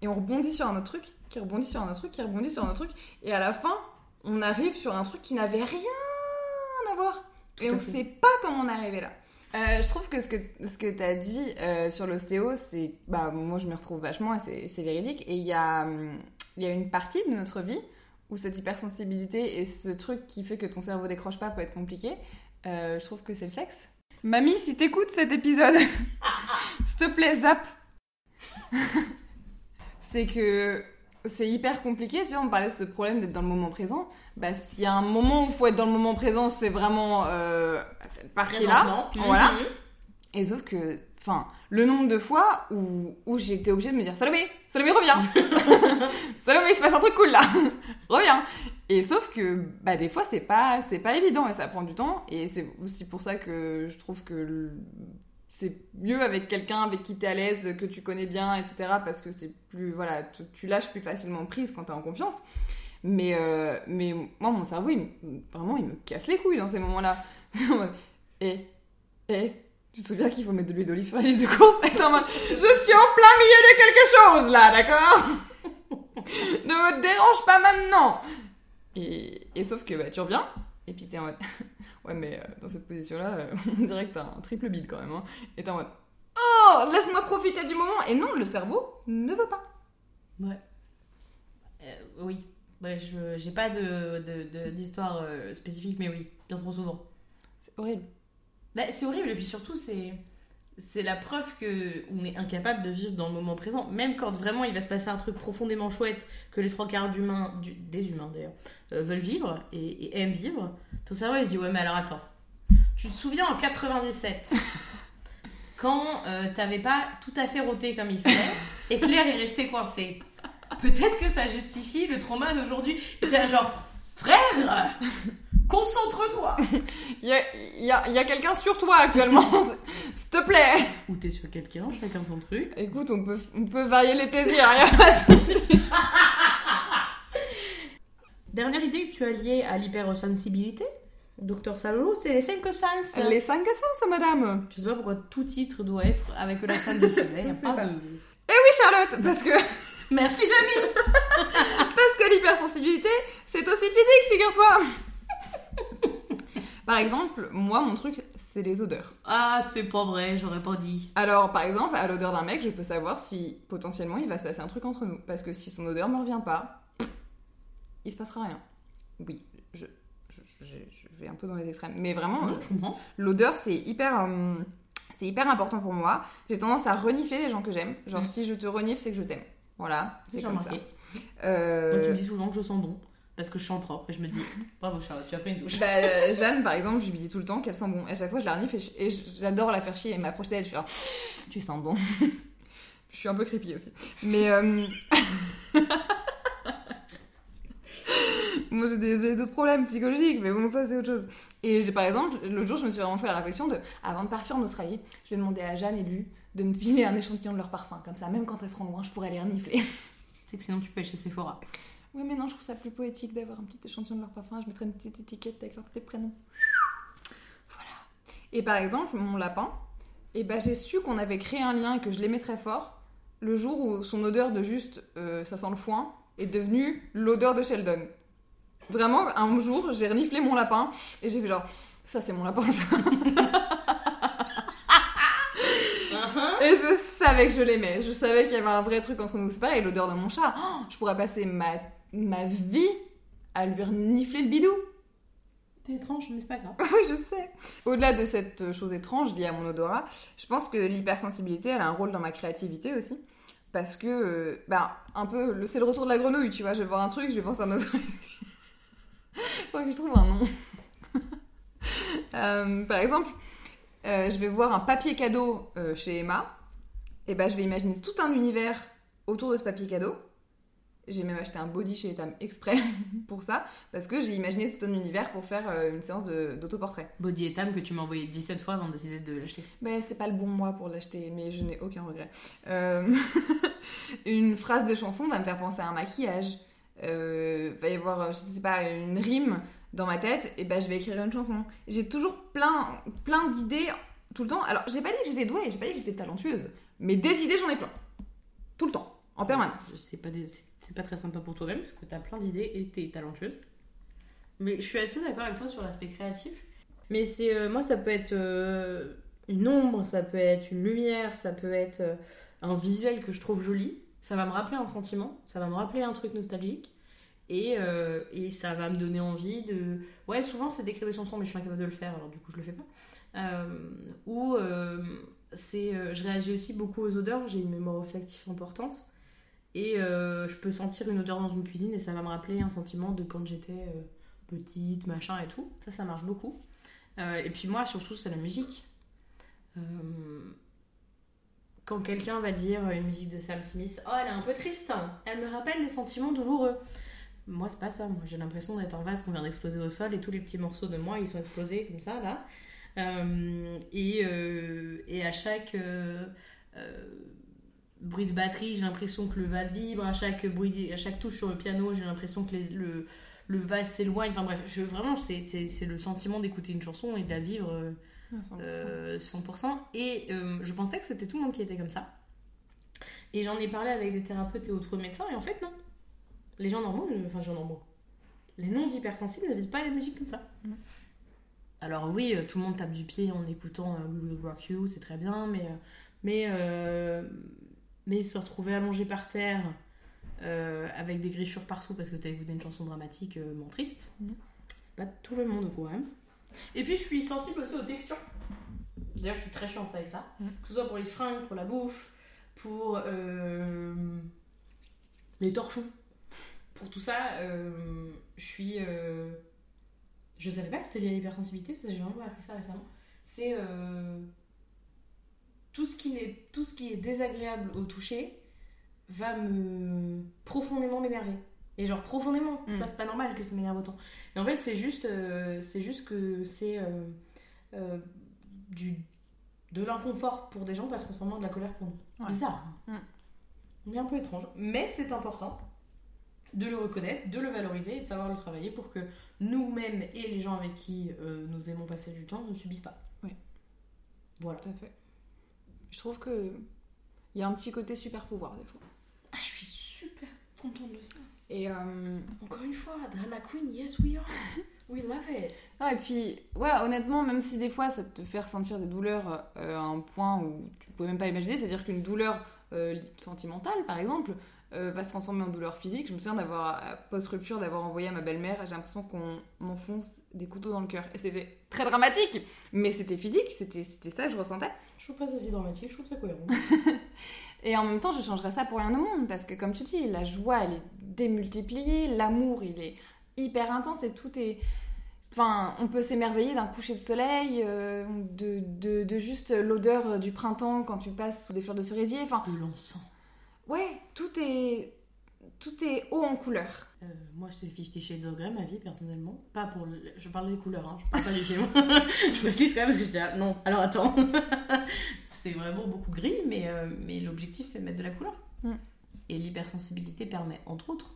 et on rebondit sur un autre truc, qui rebondit sur un autre truc, qui rebondit sur un autre truc, et à la fin, on arrive sur un truc qui n'avait rien à voir. Tout et on fait. sait pas comment on est arrivé là. Euh, je trouve que ce que, ce que tu as dit euh, sur l'ostéo, c'est. Bah, moi, je me retrouve vachement et c'est- véridique. Et il y a, hum, y a une partie de notre vie où cette hypersensibilité et ce truc qui fait que ton cerveau décroche pas peut être compliqué. Euh, je trouve que c'est le sexe. Mamie, si t'écoutes cet épisode, s'il te plaît, zap. c'est que c'est hyper compliqué, tu vois, on parlait de ce problème d'être dans le moment présent. Bah, s'il y a un moment où il faut être dans le moment présent, c'est vraiment euh, cette partie-là. Présentement. Voilà. Mhm. Et sauf que, enfin, le nombre de fois où, où été obligée de me dire Salomé, Salomé, reviens Salomé, il se passe un truc cool là Reviens Et sauf que, bah, des fois, c'est pas, c'est pas évident et ça prend du temps. Et c'est aussi pour ça que je trouve que le- c'est mieux avec quelqu'un avec qui t'es à l'aise, que tu connais bien, etc. Parce que c'est plus, voilà, tu, tu lâches plus facilement prise quand t'es en confiance. Mais, euh, mais moi, mon cerveau, il me- vraiment, il me casse les couilles dans ces moments-là. Et, et, tu te souviens qu'il faut mettre de l'huile d'olive sur la liste de courses? Je suis en plein milieu de quelque chose là, d'accord? Ne me dérange pas maintenant et, et sauf que bah, tu reviens, et puis t'es en mode, ouais, mais euh, dans cette position-là, euh, on dirait que t'as un triple bide quand même. Hein. Et t'es en mode, oh, laisse-moi profiter du moment. Et non, le cerveau ne veut pas. Ouais. Euh, oui. Ouais, je j'ai pas de de- de- d'histoire euh, spécifique, mais oui, bien trop souvent. C'est horrible. Bah, c'est horrible, et puis surtout, c'est. C'est la preuve que on est incapable de vivre dans le moment présent, même quand vraiment il va se passer un truc profondément chouette que les trois quarts d'humains, du- des humains d'ailleurs, euh, veulent vivre et, et aiment vivre. Ton cerveau il se dit ouais mais alors attends, tu te souviens en 97 quand euh, t'avais pas tout à fait roté comme il fallait et Claire est restée coincée? Peut-être que ça justifie le trauma d'aujourd'hui. Là genre frère, concentre-toi. Il y a, il y a- il y a quelqu'un sur toi actuellement, s'il te plaît. Ou t'es sur quelqu'un, chacun son truc. Écoute, on peut, on peut varier les plaisirs. y a pas de- Dernière idée que tu as liée à l'hypersensibilité, Docteur Salolo, c'est les cinq sens. Les cinq sens, madame. Je sais pas pourquoi tout titre doit être avec l'accent du sud. Je sais pas. de- Eh oui, Charlotte, parce que, Merci Jamie parce que l'hypersensibilité, c'est aussi physique, figure-toi. Par exemple, moi, mon truc, c'est les odeurs. Ah, c'est pas vrai, j'aurais pas dit. Alors, par exemple, à l'odeur d'un mec, je peux savoir si potentiellement il va se passer un truc entre nous. Parce que si son odeur me revient pas, il se passera rien. Oui, je, je, je- je vais un peu dans les extrêmes. Mais vraiment, comprends. l'odeur, c'est hyper, euh, c'est hyper important pour moi. J'ai tendance à renifler les gens que j'aime. Genre, Mm. si je te renifle, c'est que je t'aime. Voilà, c'est comme ça. Euh, Donc tu me dis souvent que je sens bon, parce que je sens propre, et je me dis, bravo Charlotte, tu as pris une douche. Bah, euh, Jeanne, par exemple, je lui dis tout le temps qu'elle sent bon. Et à chaque fois, je la renifle et j'adore la faire chier et m'approcher d'elle. Je suis genre, tu sens bon. je suis un peu creepy aussi. Mais. euh, Moi, j'ai d'autres problèmes psychologiques, mais bon, ça, c'est autre chose. Et j'ai, par exemple, l'autre jour, je me suis vraiment fait la réflexion de, avant de partir en Australie, je vais demander à Jeanne et Lu de me filer un échantillon de leur parfum. Comme ça, même quand elles seront loin, je pourrais les renifler. C'est que sinon tu peux aller chez Sephora. Oui, mais non, je trouve ça plus poétique d'avoir un petit échantillon de leur parfum. Je mettrais une petite étiquette avec leur petit prénom. Voilà. Et par exemple, mon lapin, eh ben, j'ai su qu'on avait créé un lien et que je l'aimais très fort le jour où son odeur de juste euh, ça sent le foin est devenue l'odeur de Sheldon. Vraiment, un jour, j'ai reniflé mon lapin et j'ai fait genre, ça c'est mon lapin, ça. Et je savais que je l'aimais. Je savais qu'il y avait un vrai truc entre nous. C'est pareil, l'odeur de mon chat. Oh, je pourrais passer ma, ma vie à lui renifler le bidou. T'es étrange, mais c'est pas grave. Oui, je sais. Au-delà de cette chose étrange liée à mon odorat, je pense que l'hypersensibilité, elle a un rôle dans ma créativité aussi. Parce que, bah, un peu, c'est le retour de la grenouille, tu vois. Je vais voir un truc, je vais penser à un autre truc. Faut que je trouve un nom. Euh, par exemple, euh, je vais voir un papier cadeau euh, chez Emma. Et ben, je vais imaginer tout un univers autour de ce papier cadeau. J'ai même acheté un body chez Etam exprès pour ça, parce que j'ai imaginé tout un univers pour faire euh, une séance d'autoportrait. Body et Tam que tu m'as envoyé 17 fois avant de décider de l'acheter. Ben, c'est pas le bon mois pour l'acheter, mais je n'ai aucun regret. Euh, une phrase de chanson va me faire penser à un maquillage. Euh, va y avoir, je sais pas, une rime dans ma tête, et ben je vais écrire une chanson. J'ai toujours plein, plein d'idées tout le temps. Alors, j'ai pas dit que j'étais douée, j'ai pas dit que j'étais talentueuse, mais des idées, j'en ai plein. Tout le temps, en permanence. C'est pas, des- pas très sympa pour toi-même parce que t'as plein d'idées et t'es talentueuse. Mais je suis assez d'accord avec toi sur l'aspect créatif. Mais c'est euh, moi, ça peut être euh, une ombre, ça peut être une lumière, ça peut être euh, un visuel que je trouve joli. Ça va me rappeler un sentiment, ça va me rappeler un truc nostalgique. Et, et ça va me donner envie de. Ouais, souvent c'est d'écrire des chansons, mais je suis incapable de le faire, alors du coup je le fais pas. Ou c'est. je réagis aussi beaucoup aux odeurs, j'ai une mémoire olfactive importante. Et euh, je peux sentir une odeur dans une cuisine et ça va me rappeler un sentiment de quand j'étais euh, petite, machin et tout. Ça, ça marche beaucoup. Euh, et puis moi, surtout, c'est la musique. Quand quelqu'un va dire une musique de Sam Smith, oh, elle est un peu triste, hein. elle me rappelle des sentiments douloureux. Moi, c'est pas ça. Moi, j'ai l'impression d'être un vase qu'on vient d'exploser au sol et tous les petits morceaux de moi, ils sont explosés comme ça, là. Et, et à chaque bruit de batterie, j'ai l'impression que le vase vibre. À chaque, bruit, à chaque touche sur le piano, j'ai l'impression que les- le, le vase s'éloigne. Enfin bref, je, vraiment, c'est- c'est c'est le sentiment d'écouter une chanson et de la vivre euh, Ah, 100%. euh, 100%. Et euh, je pensais que c'était tout le monde qui était comme ça. Et j'en ai parlé avec des thérapeutes et autres médecins, et en fait, non. Les gens normaux, euh, enfin, les gens normaux, les non-hypersensibles ne vivent pas la musique comme ça. Alors, oui, euh, tout le monde tape du pied en écoutant euh, We Will Rock You, c'est très bien, mais, euh, mais, euh, mais se retrouver allongé par terre euh, avec des griffures partout parce que t'as écouté une chanson dramatique euh, triste, Mhm. c'est pas tout le monde quand même. Et puis je suis sensible aussi aux textures. D'ailleurs, je suis très chiante avec ça. Mhm. Que ce soit pour les fringues, pour la bouffe, pour euh, les torchons. Pour tout ça, euh, je suis. je savais pas que c'était lié à l'hypersensibilité, j'ai vraiment appris ça récemment. C'est. Tout, ce qui n'est- tout ce qui est désagréable au toucher va me profondément m'énerver. Et genre profondément, tu Mm. vois, c'est pas normal que ça m'énerve autant. Et en fait, c'est juste, euh, c'est juste que c'est euh, euh, du, de l'inconfort pour des gens va se transformer en de la colère pour nous. Ouais. Bizarre. Mm. hein. Mais un peu étrange. Mais c'est important de le reconnaître, de le valoriser et de savoir le travailler pour que nous-mêmes et les gens avec qui nous aimons passer du temps ne subissent pas. Oui. Voilà. Tout à fait. Je trouve que il y a un petit côté super pouvoir des fois. Ah, je suis super contente de ça. Et, euh, Encore une fois, Drama Queen, yes we are. We love it. ah, et puis, ouais, honnêtement, même si des fois ça te fait ressentir des douleurs euh, à un point où tu pouvais même pas imaginer, c'est-à-dire qu'une douleur euh, sentimentale, par exemple, va se transformer en douleur physique. Je me souviens d'avoir, post-rupture, d'avoir envoyé à ma belle-mère, j'ai l'impression qu'on m'enfonce des couteaux dans le cœur. Et c'était très dramatique, mais c'était physique, c'était ça que je ressentais. Je trouve pas ça si dramatique, je trouve ça cohérent. Et en même temps, je changerais ça pour rien au monde, parce que comme tu dis, la joie, elle est démultipliée, l'amour, il est hyper intense et tout est... Enfin, on peut s'émerveiller d'un coucher de soleil, euh, de, de, de juste l'odeur du printemps quand tu passes sous des fleurs de cerisier. Enfin, De l'encens. ouais, tout est, tout est haut en couleur. Euh, moi, c'est Fifty Shades of Grey, ma vie, personnellement. Pas pour... le- Je parle des couleurs, hein. je parle pas des films. je précise quand même parce que je dis, ah, non, alors attends. c'est vraiment beaucoup gris, mais, euh, mais l'objectif, c'est de mettre de la couleur. Mm. Et l'hypersensibilité permet, entre autres,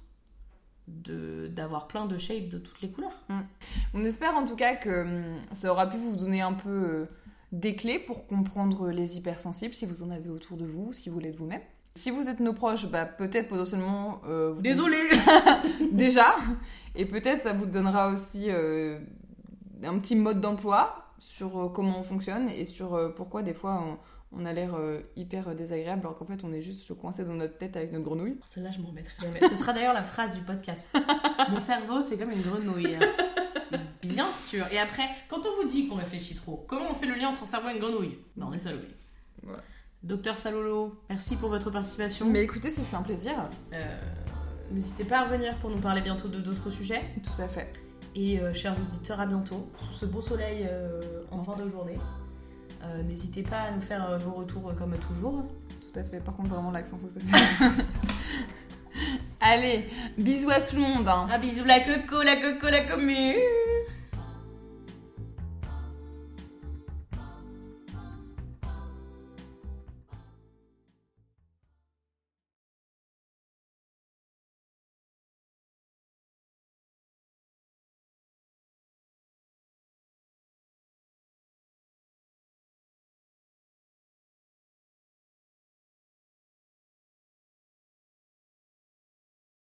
d'avoir plein de shades de toutes les couleurs. On espère en tout cas que hum, ça aura pu vous donner un peu euh, des clés pour comprendre les hypersensibles, si vous en avez autour de vous, si vous l'êtes vous-même. Si vous êtes nos proches, bah, peut-être potentiellement... euh, vous- Désolée déjà. Et peut-être ça vous donnera aussi euh, un petit mode d'emploi sur euh, comment on fonctionne et sur euh, pourquoi des fois on, on a l'air euh, hyper désagréable alors qu'en fait on est juste coincé dans notre tête avec notre grenouille. Celle-là, je m'en remettrai jamais. Ce sera d'ailleurs la phrase du podcast. Mon cerveau, c'est comme une grenouille. Bien sûr. Et après, quand on vous dit qu'on réfléchit trop, comment on fait le lien entre un cerveau et une grenouille? Ben, on est salopé. Ouais. Docteur Salolo, merci pour votre participation. Mais écoutez, ce fut un plaisir. Euh, N'hésitez pas à revenir pour nous parler bientôt de d'autres sujets. Tout à fait. Et euh, chers auditeurs, à bientôt sous ce beau soleil euh, en fin de journée. N'hésitez pas à nous faire vos retours comme toujours. Tout à fait. Par contre, vraiment l'accent faut que ça. Allez, bisous à tout le monde. hein. Un bisou la coco, la coco, la commune